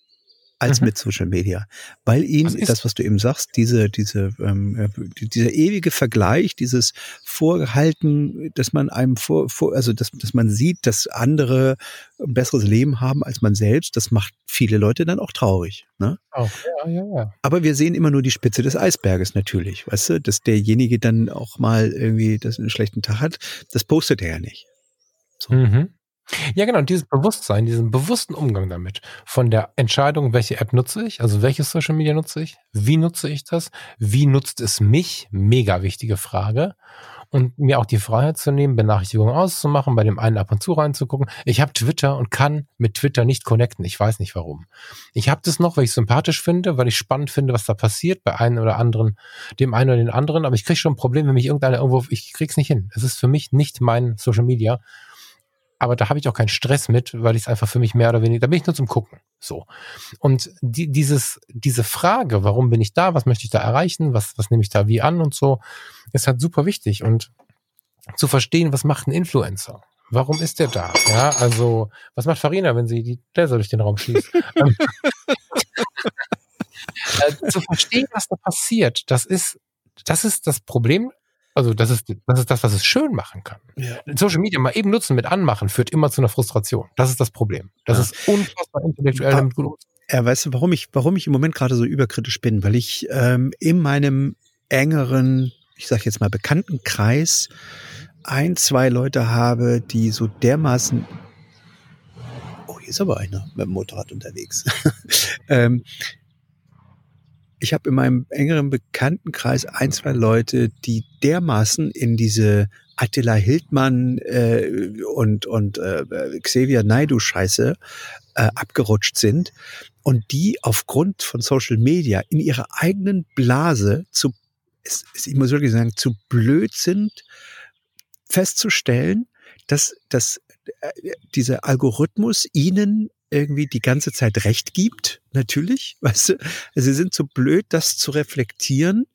als mhm. mit Social Media, weil ihnen das, was du eben sagst, diese diese ähm, dieser ewige Vergleich, dieses Vorhalten, dass man einem vor, vor also dass dass man sieht, dass andere ein besseres Leben haben als man selbst, das macht viele Leute dann auch traurig. Ne? Auch, ja, ja, ja. Aber wir sehen immer nur die Spitze des Eisberges natürlich, weißt du, dass derjenige dann auch mal irgendwie das einen schlechten Tag hat, das postet er ja nicht. So. Mhm. Ja, genau, dieses Bewusstsein, diesen bewussten Umgang damit. Von der Entscheidung, welche App nutze ich, also welches Social Media nutze ich, wie nutze ich das, wie nutzt es mich, mega wichtige Frage. Und mir auch die Freiheit zu nehmen, Benachrichtigungen auszumachen, bei dem einen ab und zu reinzugucken. Ich habe Twitter und kann mit Twitter nicht connecten. Ich weiß nicht warum. Ich habe das noch, weil ich sympathisch finde, weil ich spannend finde, was da passiert bei einem oder anderen, dem einen oder den anderen. Aber ich kriege schon ein Problem, wenn mich irgendeiner irgendwo, ich krieg's nicht hin. Es ist für mich nicht mein Social Media aber da habe ich auch keinen Stress mit, weil ich es einfach für mich mehr oder weniger, da bin ich nur zum Gucken. So. Und die, dieses, diese Frage, warum bin ich da, was möchte ich da erreichen, was, was nehme ich da wie an und so, ist halt super wichtig. Und zu verstehen, was macht ein Influencer? Warum ist der da? Ja, also, was macht Farina, wenn sie die Laser durch den Raum schießt? Ähm, äh, zu verstehen, was da passiert, das ist, das ist das Problem also das ist, das ist das, was es schön machen kann. Ja. Social Media mal eben nutzen mit anmachen führt immer zu einer Frustration. Das ist das Problem. Das ja. ist unfassbar intellektuell damit gut. Ja, weißt du, warum ich, warum ich im Moment gerade so überkritisch bin? Weil ich ähm, in meinem engeren, ich sag jetzt mal Bekanntenkreis ein, zwei Leute habe, die so dermaßen Oh, hier ist aber einer mit dem Motorrad unterwegs. ähm, ich habe in meinem engeren Bekanntenkreis ein, zwei Leute, die dermaßen in diese Attila Hildmann äh, und, und äh, Xavier Naidu-Scheiße äh, abgerutscht sind und die aufgrund von Social Media in ihrer eigenen Blase zu, ich muss wirklich sagen, zu blöd sind, festzustellen, dass, dass äh, dieser Algorithmus ihnen irgendwie die ganze Zeit recht gibt, natürlich. Weißt du, also sie sind so blöd, das zu reflektieren.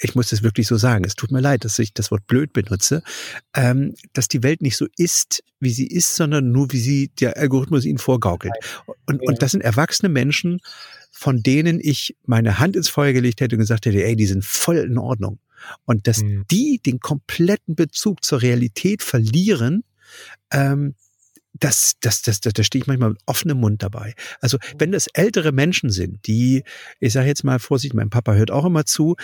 Ich muss das wirklich so sagen. Es tut mir leid, dass ich das Wort blöd benutze, ähm, dass die Welt nicht so ist, wie sie ist, sondern nur wie sie der Algorithmus ihnen vorgaukelt. Und, und das sind erwachsene Menschen, von denen ich meine Hand ins Feuer gelegt hätte und gesagt hätte, ey, die sind voll in Ordnung. Und dass mhm. die den kompletten Bezug zur Realität verlieren, ähm, das, das, das, das, da stehe ich manchmal mit offenem Mund dabei. Also wenn das ältere Menschen sind, die, ich sage jetzt mal Vorsicht, mein Papa hört auch immer zu,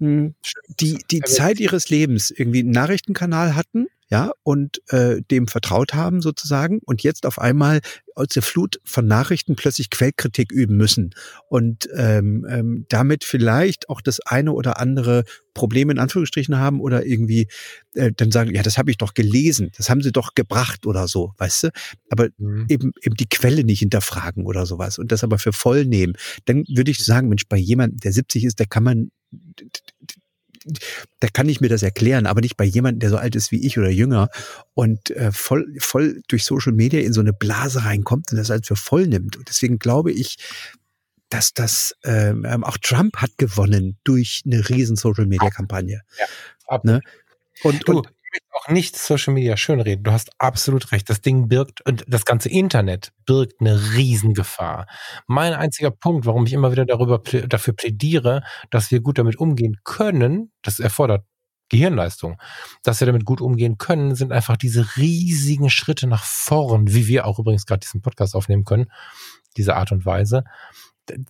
hm, die die Zeit ihres Lebens irgendwie einen Nachrichtenkanal hatten, ja, und äh, dem vertraut haben sozusagen und jetzt auf einmal aus der Flut von Nachrichten plötzlich Quellkritik üben müssen und ähm, ähm, damit vielleicht auch das eine oder andere Problem in Anführungsstrichen haben oder irgendwie äh, dann sagen, ja, das habe ich doch gelesen, das haben sie doch gebracht oder so, weißt du? Aber mhm. eben eben die Quelle nicht hinterfragen oder sowas und das aber für voll nehmen, dann würde ich sagen, Mensch, bei jemandem, der 70 ist, da kann man da kann ich mir das erklären, aber nicht bei jemandem, der so alt ist wie ich oder jünger und äh, voll, voll durch Social Media in so eine Blase reinkommt und das als für voll nimmt. Und deswegen glaube ich, dass das ähm, auch Trump hat gewonnen durch eine riesen Social Media Kampagne. Ja, ne? Und, du, und auch nicht Social Media schönreden. Du hast absolut recht. Das Ding birgt und das ganze Internet birgt eine Riesengefahr. Mein einziger Punkt, warum ich immer wieder darüber dafür plädiere, dass wir gut damit umgehen können, das erfordert Gehirnleistung, dass wir damit gut umgehen können, sind einfach diese riesigen Schritte nach vorn, wie wir auch übrigens gerade diesen Podcast aufnehmen können, diese Art und Weise.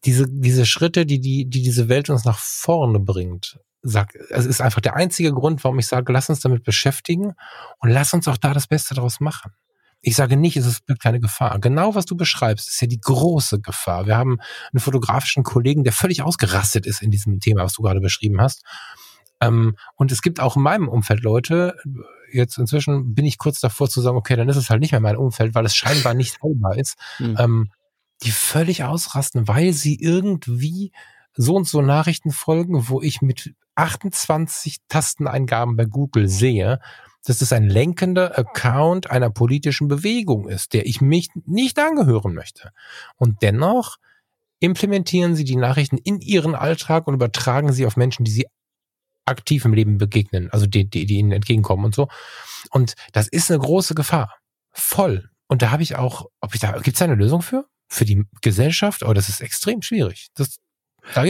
Diese, diese Schritte, die, die, die diese Welt uns nach vorne bringt, sag, es ist einfach der einzige Grund, warum ich sage, lass uns damit beschäftigen und lass uns auch da das Beste daraus machen. Ich sage nicht, es ist keine Gefahr. Genau was du beschreibst, ist ja die große Gefahr. Wir haben einen fotografischen Kollegen, der völlig ausgerastet ist in diesem Thema, was du gerade beschrieben hast. Ähm, und es gibt auch in meinem Umfeld Leute, jetzt inzwischen bin ich kurz davor zu sagen, okay, dann ist es halt nicht mehr mein Umfeld, weil es scheinbar nicht heilbar ist, mhm. ähm, die völlig ausrasten, weil sie irgendwie so und so Nachrichten folgen, wo ich mit 28 Tasteneingaben bei Google sehe, dass es ein lenkender Account einer politischen Bewegung ist, der ich mich nicht angehören möchte. Und dennoch implementieren sie die Nachrichten in ihren Alltag und übertragen sie auf Menschen, die sie aktiv im Leben begegnen, also die, die, die ihnen entgegenkommen und so. Und das ist eine große Gefahr. Voll. Und da habe ich auch, ob ich da, gibt es eine Lösung für? Für die Gesellschaft? Oh, das ist extrem schwierig. Das, da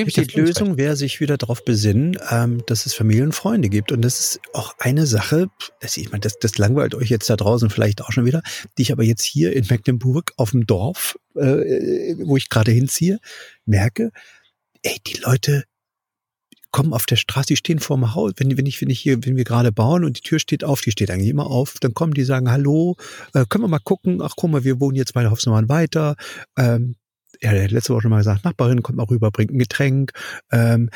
die Lösung wäre, sich wieder darauf besinnen, ähm, dass es Familie und Freunde gibt. Und das ist auch eine Sache, das, ich meine, das, das langweilt euch jetzt da draußen vielleicht auch schon wieder, die ich aber jetzt hier in Mecklenburg auf dem Dorf, äh, wo ich gerade hinziehe, merke, ey, die Leute kommen auf der Straße, die stehen vor dem Haus, wenn, wenn ich, wenn ich hier, wenn wir gerade bauen und die Tür steht auf, die steht eigentlich immer auf, dann kommen die sagen, hallo, äh, können wir mal gucken, ach guck mal, wir wohnen jetzt bei der Hofsnummern weiter, ähm, der hat letzte Woche schon mal gesagt, Nachbarin kommt mal rüber, bringt ein Getränk. Ähm,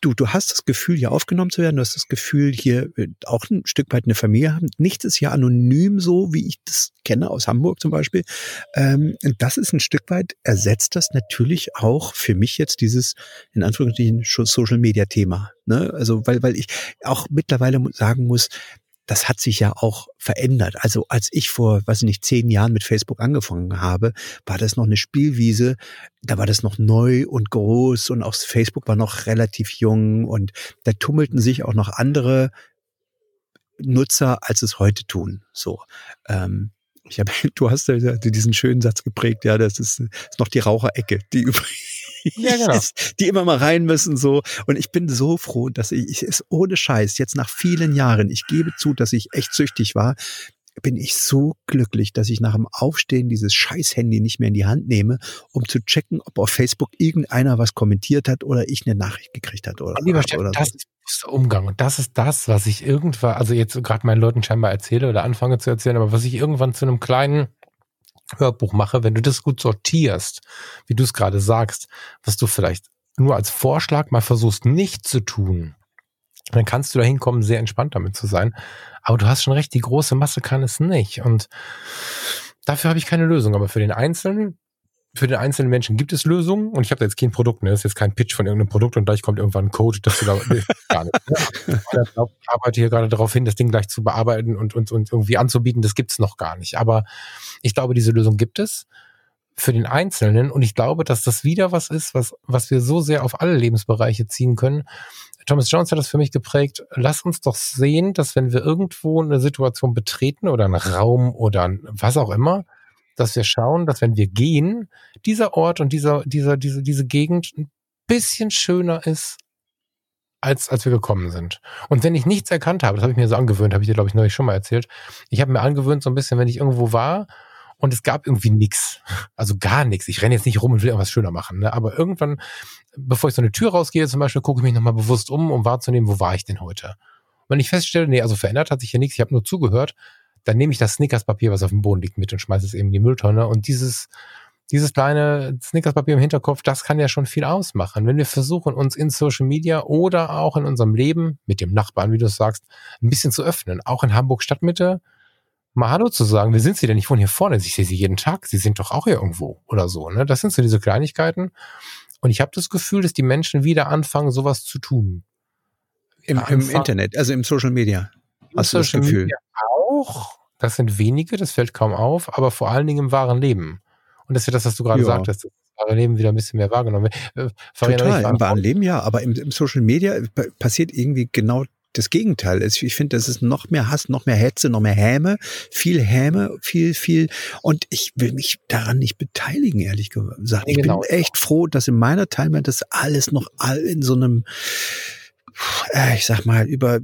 du, du hast das Gefühl, hier aufgenommen zu werden, du hast das Gefühl, hier auch ein Stück weit eine Familie haben. Nichts ist ja anonym so, wie ich das kenne aus Hamburg zum Beispiel. Ähm, das ist ein Stück weit, ersetzt das natürlich auch für mich jetzt dieses, in Anführungsstrichen, Social Media Thema. Ne? Also, weil, weil ich auch mittlerweile sagen muss, das hat sich ja auch verändert. Also als ich vor, weiß ich nicht, zehn Jahren mit Facebook angefangen habe, war das noch eine Spielwiese. Da war das noch neu und groß und auch Facebook war noch relativ jung und da tummelten sich auch noch andere Nutzer, als es heute tun. So. Ähm, ich habe, du hast ja diesen schönen Satz geprägt, ja, das ist, ist noch die Raucherecke, die übrigens ja, genau. die immer mal rein müssen so. Und ich bin so froh, dass ich, ich ist ohne Scheiß jetzt nach vielen Jahren, ich gebe zu, dass ich echt süchtig war, bin ich so glücklich, dass ich nach dem Aufstehen dieses Scheiß-Handy nicht mehr in die Hand nehme, um zu checken, ob auf Facebook irgendeiner was kommentiert hat oder ich eine Nachricht gekriegt hat oder, Lieber Chef, oder das so. ist der Umgang und das ist das, was ich irgendwann, also jetzt gerade meinen Leuten scheinbar erzähle oder anfange zu erzählen, aber was ich irgendwann zu einem kleinen Hörbuch mache, wenn du das gut sortierst, wie du es gerade sagst, was du vielleicht nur als Vorschlag mal versuchst nicht zu tun, dann kannst du da hinkommen, sehr entspannt damit zu sein. Aber du hast schon recht, die große Masse kann es nicht. Und dafür habe ich keine Lösung. Aber für den Einzelnen für den einzelnen Menschen gibt es Lösungen und ich habe jetzt kein Produkt, ne? Das ist jetzt kein Pitch von irgendeinem Produkt und gleich kommt irgendwann ein Code, dass du da nee, gar nicht. Ne? Ich arbeite hier gerade darauf hin, das Ding gleich zu bearbeiten und, und, und irgendwie anzubieten. Das gibt's noch gar nicht. Aber ich glaube, diese Lösung gibt es für den Einzelnen und ich glaube, dass das wieder was ist, was, was wir so sehr auf alle Lebensbereiche ziehen können. Thomas Jones hat das für mich geprägt. Lass uns doch sehen, dass wenn wir irgendwo eine Situation betreten oder einen Raum oder was auch immer, dass wir schauen, dass wenn wir gehen, dieser Ort und dieser, dieser, diese, diese Gegend ein bisschen schöner ist, als, als wir gekommen sind. Und wenn ich nichts erkannt habe, das habe ich mir so angewöhnt, habe ich dir, glaube ich, neulich schon mal erzählt. Ich habe mir angewöhnt, so ein bisschen, wenn ich irgendwo war und es gab irgendwie nichts, also gar nichts. Ich renne jetzt nicht rum und will irgendwas schöner machen, ne? aber irgendwann, bevor ich so eine Tür rausgehe, zum Beispiel, gucke ich mich nochmal bewusst um, um wahrzunehmen, wo war ich denn heute? Und wenn ich feststelle, nee, also verändert hat sich hier nichts, ich habe nur zugehört, dann nehme ich das Snickerspapier, was auf dem Boden liegt, mit und schmeiße es eben in die Mülltonne. Und dieses, dieses kleine Snickerspapier im Hinterkopf, das kann ja schon viel ausmachen. Wenn wir versuchen, uns in Social Media oder auch in unserem Leben mit dem Nachbarn, wie du es sagst, ein bisschen zu öffnen, auch in Hamburg Stadtmitte, mal Hallo zu sagen, wie sind Sie denn? Ich wohne hier vorne, ich sehe Sie jeden Tag, Sie sind doch auch hier irgendwo oder so. Ne? Das sind so diese Kleinigkeiten. Und ich habe das Gefühl, dass die Menschen wieder anfangen, sowas zu tun. Im, Im Internet, also im Social Media. Hast du das Gefühl? Media auch, das sind wenige, das fällt kaum auf, aber vor allen Dingen im wahren Leben. Und das ist ja das, was du gerade ja. sagtest, das wahre Leben wieder ein bisschen mehr wahrgenommen wird. Äh, Total, im wahren Leben ja, aber im, im Social Media passiert irgendwie genau das Gegenteil. Ich finde, das ist noch mehr Hass, noch mehr Hetze, noch mehr Häme, viel Häme, viel, viel. Und ich will mich daran nicht beteiligen, ehrlich gesagt. Ich genau. bin echt froh, dass in meiner Timeline das alles noch all in so einem äh, ich sag mal, über,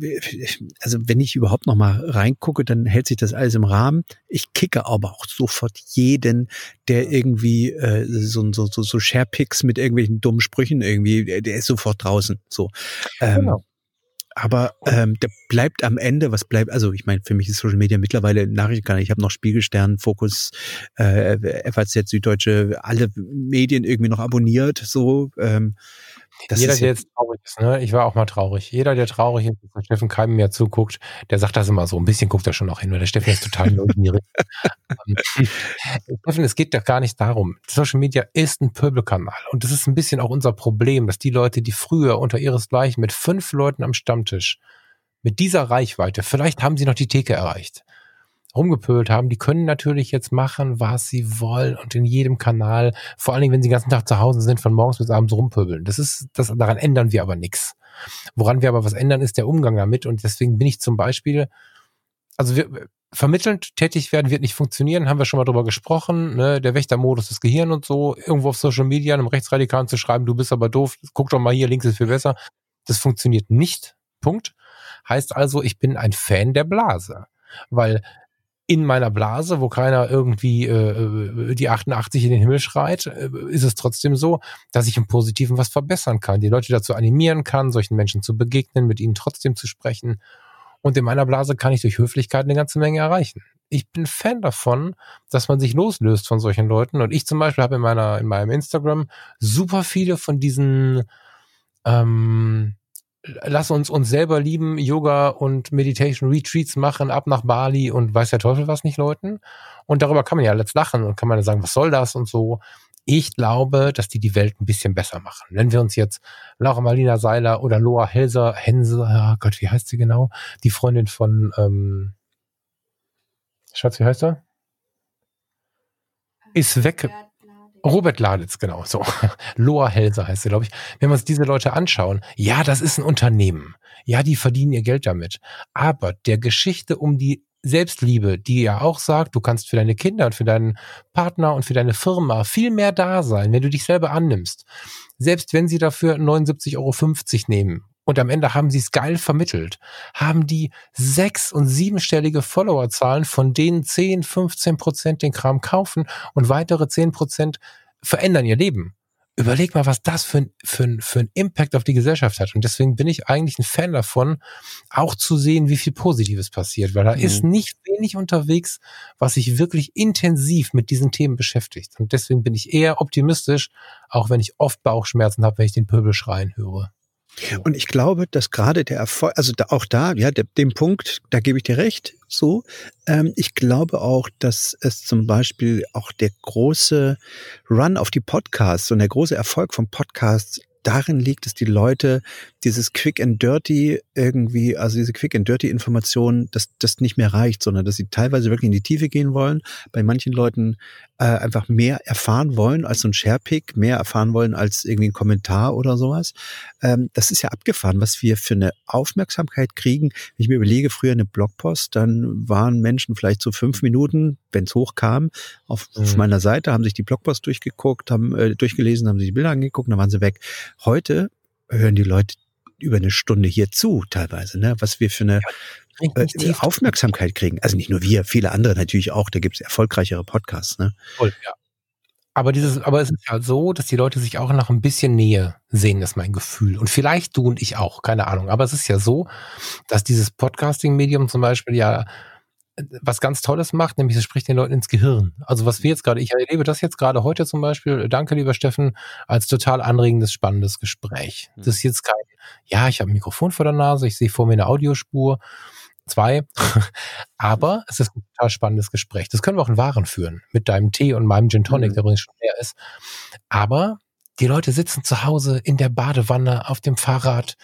also wenn ich überhaupt noch mal reingucke, dann hält sich das alles im Rahmen. Ich kicke aber auch sofort jeden, der irgendwie äh, so, so, so, so Sharepics mit irgendwelchen dummen Sprüchen irgendwie, der, der ist sofort draußen. So. Ähm, genau. Aber ähm, der bleibt am Ende, was bleibt, also ich meine, für mich ist Social Media mittlerweile Nachrichtenkanal. Ich habe noch Spiegelstern, Fokus, äh, FAZ, Süddeutsche, alle Medien irgendwie noch abonniert. So, ähm, das Jeder, der jetzt traurig ist, ne? Ich war auch mal traurig. Jeder, der traurig ist, dass Steffen Keim mehr zuguckt, der sagt das immer so. Ein bisschen guckt er schon noch hin, weil der Steffen ist total neugierig. Ähm, Steffen, es geht doch gar nicht darum. Social Media ist ein Pöbelkanal. Und das ist ein bisschen auch unser Problem, dass die Leute, die früher unter ihresgleichen mit fünf Leuten am Stammtisch mit dieser Reichweite, vielleicht haben sie noch die Theke erreicht rumgepölt haben, die können natürlich jetzt machen, was sie wollen und in jedem Kanal, vor allen Dingen, wenn sie den ganzen Tag zu Hause sind, von morgens bis abends rumpöbeln. Das ist, das, daran ändern wir aber nichts. Woran wir aber was ändern, ist der Umgang damit und deswegen bin ich zum Beispiel, also wir, vermittelnd tätig werden wird nicht funktionieren, haben wir schon mal drüber gesprochen, ne? der Wächtermodus des Gehirn und so, irgendwo auf Social Media einem Rechtsradikalen zu schreiben, du bist aber doof, guck doch mal hier, links ist viel besser. Das funktioniert nicht. Punkt. Heißt also, ich bin ein Fan der Blase. Weil in meiner Blase, wo keiner irgendwie äh, äh die 88 in den Himmel schreit, äh, ist es trotzdem so, dass ich im Positiven was verbessern kann, die Leute dazu animieren kann, solchen Menschen zu begegnen, mit ihnen trotzdem zu sprechen. Und in meiner Blase kann ich durch Höflichkeit eine ganze Menge erreichen. Ich bin Fan davon, dass man sich loslöst von solchen Leuten. Und ich zum Beispiel habe in meiner, in meinem Instagram super viele von diesen ähm, lass uns uns selber lieben, Yoga und Meditation Retreats machen, ab nach Bali und weiß der Teufel was nicht Leuten. Und darüber kann man ja jetzt lachen und kann man sagen, was soll das und so. Ich glaube, dass die die Welt ein bisschen besser machen. Wenn wir uns jetzt Laura Marlina Seiler oder Loa Helser, Hense, oh Gott, wie heißt sie genau? Die Freundin von, ähm, Schatz, wie heißt er? Ist weg. Robert Laditz, genau, so. Loa Helser heißt er, glaube ich. Wenn wir uns diese Leute anschauen, ja, das ist ein Unternehmen. Ja, die verdienen ihr Geld damit. Aber der Geschichte um die Selbstliebe, die ja auch sagt, du kannst für deine Kinder und für deinen Partner und für deine Firma viel mehr da sein, wenn du dich selber annimmst. Selbst wenn sie dafür 79,50 Euro nehmen und am Ende haben sie es geil vermittelt, haben die sechs- und siebenstellige Followerzahlen, von denen 10, 15 Prozent den Kram kaufen und weitere 10 Prozent verändern ihr Leben. Überleg mal, was das für ein, für, ein, für ein Impact auf die Gesellschaft hat. Und deswegen bin ich eigentlich ein Fan davon, auch zu sehen, wie viel Positives passiert, weil da mhm. ist nicht wenig unterwegs, was sich wirklich intensiv mit diesen Themen beschäftigt. Und deswegen bin ich eher optimistisch, auch wenn ich oft Bauchschmerzen habe, wenn ich den Pöbel schreien höre. Und ich glaube, dass gerade der Erfolg, also da, auch da, ja, der, dem Punkt, da gebe ich dir recht, so. Ähm, ich glaube auch, dass es zum Beispiel auch der große Run auf die Podcasts und der große Erfolg von Podcasts darin liegt, dass die Leute dieses Quick and Dirty irgendwie, also diese Quick and Dirty Information, dass das nicht mehr reicht, sondern dass sie teilweise wirklich in die Tiefe gehen wollen. Bei manchen Leuten äh, einfach mehr erfahren wollen als so ein Sharepick, mehr erfahren wollen als irgendwie ein Kommentar oder sowas. Ähm, das ist ja abgefahren, was wir für eine Aufmerksamkeit kriegen. Wenn ich mir überlege, früher eine Blogpost, dann waren Menschen vielleicht so fünf Minuten, wenn es hochkam, auf, mhm. auf, meiner Seite, haben sich die Blogpost durchgeguckt, haben äh, durchgelesen, haben sich die Bilder angeguckt, dann waren sie weg. Heute hören die Leute über eine Stunde hier zu, teilweise, ne? Was wir für eine äh, Aufmerksamkeit kriegen. Also nicht nur wir, viele andere natürlich auch. Da gibt es erfolgreichere Podcasts, ne? Voll, ja. Aber dieses, aber es ist halt so, dass die Leute sich auch nach ein bisschen Nähe sehen, ist mein Gefühl. Und vielleicht du und ich auch, keine Ahnung. Aber es ist ja so, dass dieses Podcasting-Medium zum Beispiel ja was ganz Tolles macht, nämlich es spricht den Leuten ins Gehirn. Also was wir jetzt gerade, ich erlebe das jetzt gerade heute zum Beispiel, danke lieber Steffen, als total anregendes, spannendes Gespräch. Hm. Das ist jetzt kein, ja, ich habe ein Mikrofon vor der Nase, ich sehe vor mir eine Audiospur, zwei, aber es ist ein total spannendes Gespräch. Das können wir auch in Waren führen, mit deinem Tee und meinem Gin Tonic, mhm. der übrigens schon leer ist. Aber die Leute sitzen zu Hause in der Badewanne, auf dem Fahrrad,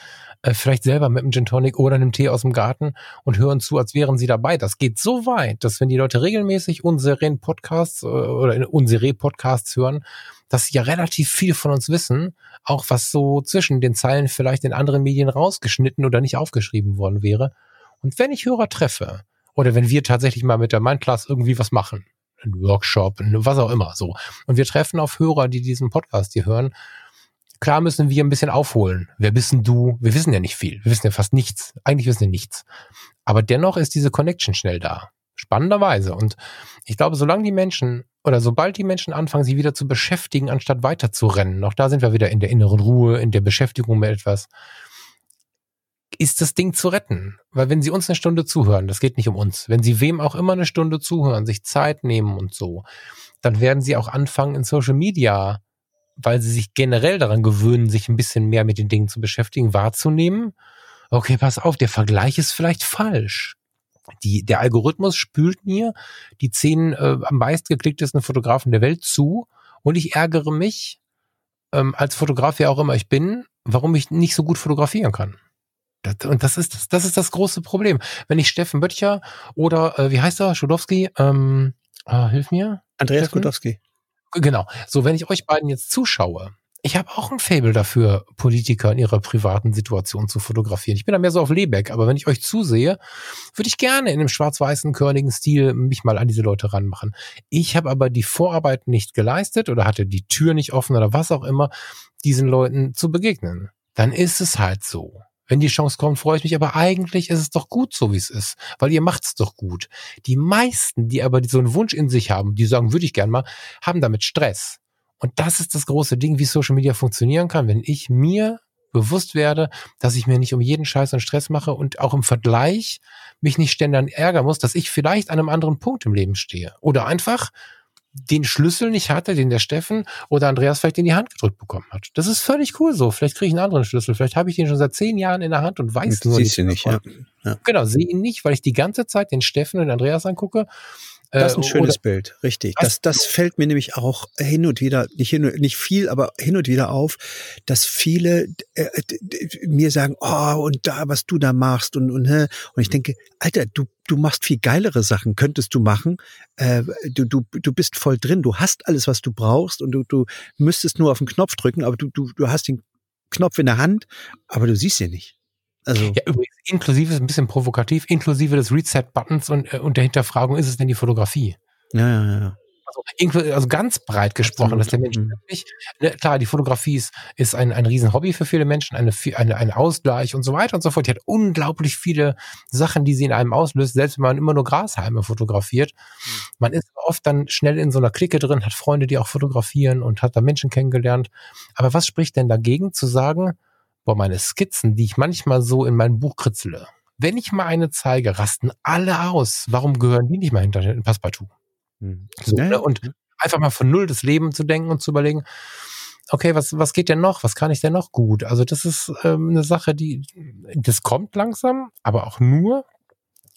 äh, vielleicht selber mit einem Gin Tonic oder einem Tee aus dem Garten und hören zu, als wären sie dabei. Das geht so weit, dass wenn die Leute regelmäßig unsere Podcasts äh, oder unsere Podcasts hören, dass sie ja relativ viel von uns wissen, auch was so zwischen den Zeilen vielleicht in anderen Medien rausgeschnitten oder nicht aufgeschrieben worden wäre. Und wenn ich Hörer treffe, oder wenn wir tatsächlich mal mit der Mindclass irgendwie was machen, ein Workshop, was auch immer, so, und wir treffen auf Hörer, die diesen Podcast hier hören, Klar müssen wir ein bisschen aufholen. Wer bist denn du? Wir wissen ja nicht viel. Wir wissen ja fast nichts. Eigentlich wissen wir nichts. Aber dennoch ist diese Connection schnell da. Spannenderweise. Und ich glaube, solange die Menschen oder sobald die Menschen anfangen, sich wieder zu beschäftigen, anstatt weiter zu rennen, auch da sind wir wieder in der inneren Ruhe, in der Beschäftigung mit etwas, ist das Ding zu retten. Weil wenn Sie uns eine Stunde zuhören, das geht nicht um uns, wenn Sie wem auch immer eine Stunde zuhören, sich Zeit nehmen und so, dann werden Sie auch anfangen in Social Media, weil Sie sich generell daran gewöhnen, sich ein bisschen mehr mit den Dingen zu beschäftigen, wahrzunehmen. Okay, pass auf, der Vergleich ist vielleicht falsch. Die, der Algorithmus spült mir die zehn äh, am meistgeklicktesten Fotografen der Welt zu und ich ärgere mich, ähm, als Fotograf, wer auch immer ich bin, warum ich nicht so gut fotografieren kann. Das, und das ist das, das ist das große Problem. Wenn ich Steffen Böttcher oder äh, wie heißt er, Schudowski, ähm, äh, hilf mir. Andreas Schudowski. Genau. So, wenn ich euch beiden jetzt zuschaue, ich habe auch ein Fable dafür, Politiker in ihrer privaten Situation zu fotografieren. Ich bin da mehr so auf Lebeck, aber wenn ich euch zusehe, würde ich gerne in einem schwarz-weißen, körnigen Stil mich mal an diese Leute ranmachen. Ich habe aber die Vorarbeit nicht geleistet oder hatte die Tür nicht offen oder was auch immer, diesen Leuten zu begegnen. Dann ist es halt so. Wenn die Chance kommt, freue ich mich, aber eigentlich ist es doch gut, so wie es ist, weil ihr macht es doch gut. Die meisten, die aber so einen Wunsch in sich haben, die sagen, würde ich gern mal, haben damit Stress. Und das ist das große Ding, wie Social Media funktionieren kann, wenn ich mir bewusst werde, dass ich mir nicht um jeden Scheiß und Stress mache und auch im Vergleich mich nicht ständig ärgern muss, dass ich vielleicht an einem anderen Punkt im Leben stehe. Oder einfach den Schlüssel nicht hatte, den der Steffen oder Andreas vielleicht in die Hand gedrückt bekommen hat. Das ist völlig cool so. Vielleicht kriege ich einen anderen Schlüssel. Vielleicht habe ich den schon seit zehn Jahren in der Hand und weiß du nur siehst nicht. Ihn nicht ja. ja. Genau, sehe ihn nicht, weil ich die ganze Zeit den Steffen und Andreas angucke das ist ein äh, schönes Oder, Bild, richtig. Das, das fällt mir nämlich auch hin und wieder, nicht, hin, nicht viel, aber hin und wieder auf, dass viele äh, mir sagen, oh, und da, was du da machst und, und, und ich denke, Alter, du, du machst viel geilere Sachen, könntest du machen. Äh, du, du, du bist voll drin, du hast alles, was du brauchst und du, du müsstest nur auf den Knopf drücken, aber du, du, du hast den Knopf in der Hand, aber du siehst ihn nicht. Also ja, übrigens, inklusive, ist ein bisschen provokativ, inklusive des Reset-Buttons und, äh, und der Hinterfragung, ist es denn die Fotografie? Ja, ja, ja. Also, also ganz breit gesprochen, Absolut. dass der Mensch mhm. wirklich, ne, klar, die Fotografie ist, ist ein, ein Riesenhobby für viele Menschen, eine, eine, ein Ausgleich und so weiter und so fort. Die hat unglaublich viele Sachen, die sie in einem auslöst, selbst wenn man immer nur Grashalme fotografiert. Mhm. Man ist oft dann schnell in so einer Clique drin, hat Freunde, die auch fotografieren und hat da Menschen kennengelernt. Aber was spricht denn dagegen zu sagen, boah, meine Skizzen, die ich manchmal so in mein Buch kritzele, wenn ich mal eine zeige, rasten alle aus. Warum gehören die nicht mal hinter den Passepartout? Mhm. So, ne? Und einfach mal von null das Leben zu denken und zu überlegen, okay, was, was geht denn noch? Was kann ich denn noch gut? Also das ist ähm, eine Sache, die, das kommt langsam, aber auch nur,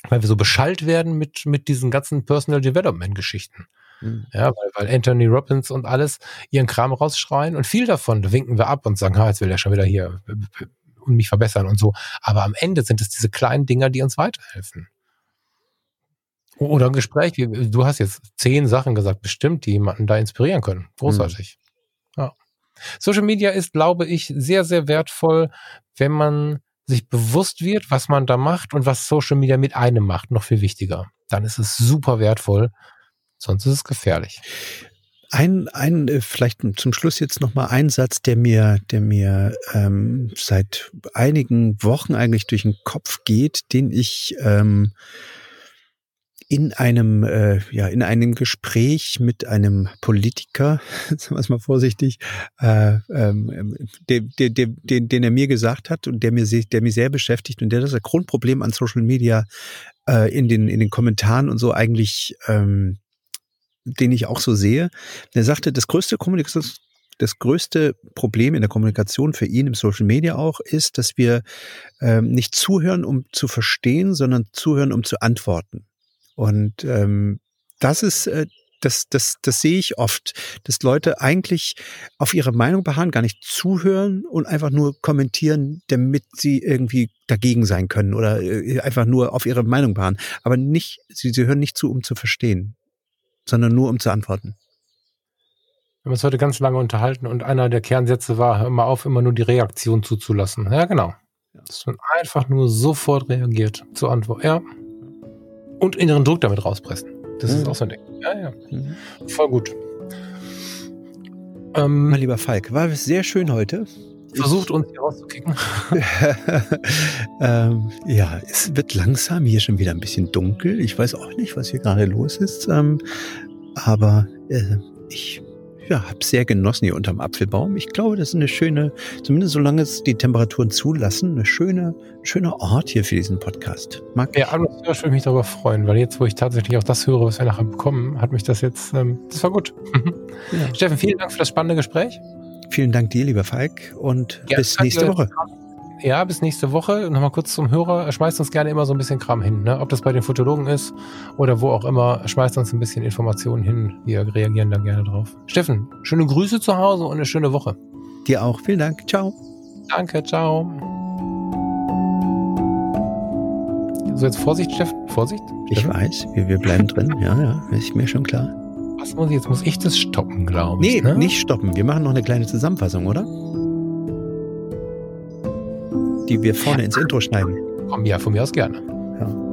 weil wir so beschallt werden mit, mit diesen ganzen Personal Development Geschichten. Mhm. Ja, weil, weil Anthony Robbins und alles ihren Kram rausschreien und viel davon winken wir ab und sagen, ha, jetzt will er schon wieder hier und mich verbessern und so. Aber am Ende sind es diese kleinen Dinger, die uns weiterhelfen. Oder ein Gespräch, wie, du hast jetzt zehn Sachen gesagt, bestimmt, die jemanden da inspirieren können. Großartig. Mhm. Ja. Social Media ist, glaube ich, sehr, sehr wertvoll, wenn man sich bewusst wird, was man da macht und was Social Media mit einem macht, noch viel wichtiger. Dann ist es super wertvoll, Sonst ist es gefährlich. Ein, ein, äh, vielleicht zum Schluss jetzt noch mal ein Satz, der mir, der mir ähm, seit einigen Wochen eigentlich durch den Kopf geht, den ich ähm, in einem, äh, ja, in einem Gespräch mit einem Politiker, sagen wir es mal vorsichtig, äh, ähm, den, den, den, den er mir gesagt hat und der mir, der mir sehr beschäftigt und der das Grundproblem an Social Media äh, in den, in den Kommentaren und so eigentlich ähm, den ich auch so sehe. Der sagte, das größte Kommunikations das größte Problem in der Kommunikation für ihn im Social Media auch ist, dass wir ähm, nicht zuhören, um zu verstehen, sondern zuhören, um zu antworten. Und ähm, das ist äh, das, das, das sehe ich oft, dass Leute eigentlich auf ihre Meinung beharren, gar nicht zuhören und einfach nur kommentieren, damit sie irgendwie dagegen sein können oder äh, einfach nur auf ihre Meinung beharren. Aber nicht, sie, sie hören nicht zu, um zu verstehen sondern nur um zu antworten. Wir haben uns heute ganz lange unterhalten und einer der Kernsätze war, hör mal auf, immer nur die Reaktion zuzulassen. Ja, genau. Dass man einfach nur sofort reagiert zur Antwort. Ja. Und inneren Druck damit rauspressen. Das mhm. ist auch so ein Ding. Ja, ja. Mhm. Voll gut. Ähm, mein lieber Falk, war sehr schön heute. Versucht uns hier rauszukicken. ähm, ja, es wird langsam hier schon wieder ein bisschen dunkel. Ich weiß auch nicht, was hier gerade los ist. Ähm, aber äh, ich ja, habe sehr genossen hier unterm Apfelbaum. Ich glaube, das ist eine schöne, zumindest solange es die Temperaturen zulassen, eine schöne, schöner Ort hier für diesen Podcast. Mag ja, atmosphärisch würde mich darüber freuen, weil jetzt, wo ich tatsächlich auch das höre, was wir nachher bekommen, hat mich das jetzt, ähm, das war gut. ja. Steffen, vielen Dank für das spannende Gespräch. Vielen Dank dir, lieber Falk, und ja, bis nächste Woche. Ja, bis nächste Woche. Nochmal kurz zum Hörer. Schmeißt uns gerne immer so ein bisschen Kram hin. Ne? Ob das bei den Fotologen ist oder wo auch immer. Schmeißt uns ein bisschen Informationen hin. Wir reagieren da gerne drauf. Steffen, schöne Grüße zu Hause und eine schöne Woche. Dir auch. Vielen Dank. Ciao. Danke. Ciao. So, jetzt Vorsicht, Steffen. Vorsicht. Ich Steffen? weiß. Wir, wir bleiben drin. Ja, ja. Ist mir schon klar. Was muss ich, jetzt muss ich das stoppen, glaube ich. Nee, ne? nicht stoppen. Wir machen noch eine kleine Zusammenfassung, oder? die wir vorne ins Intro schneiden. Ja, von mir aus gerne. Ja.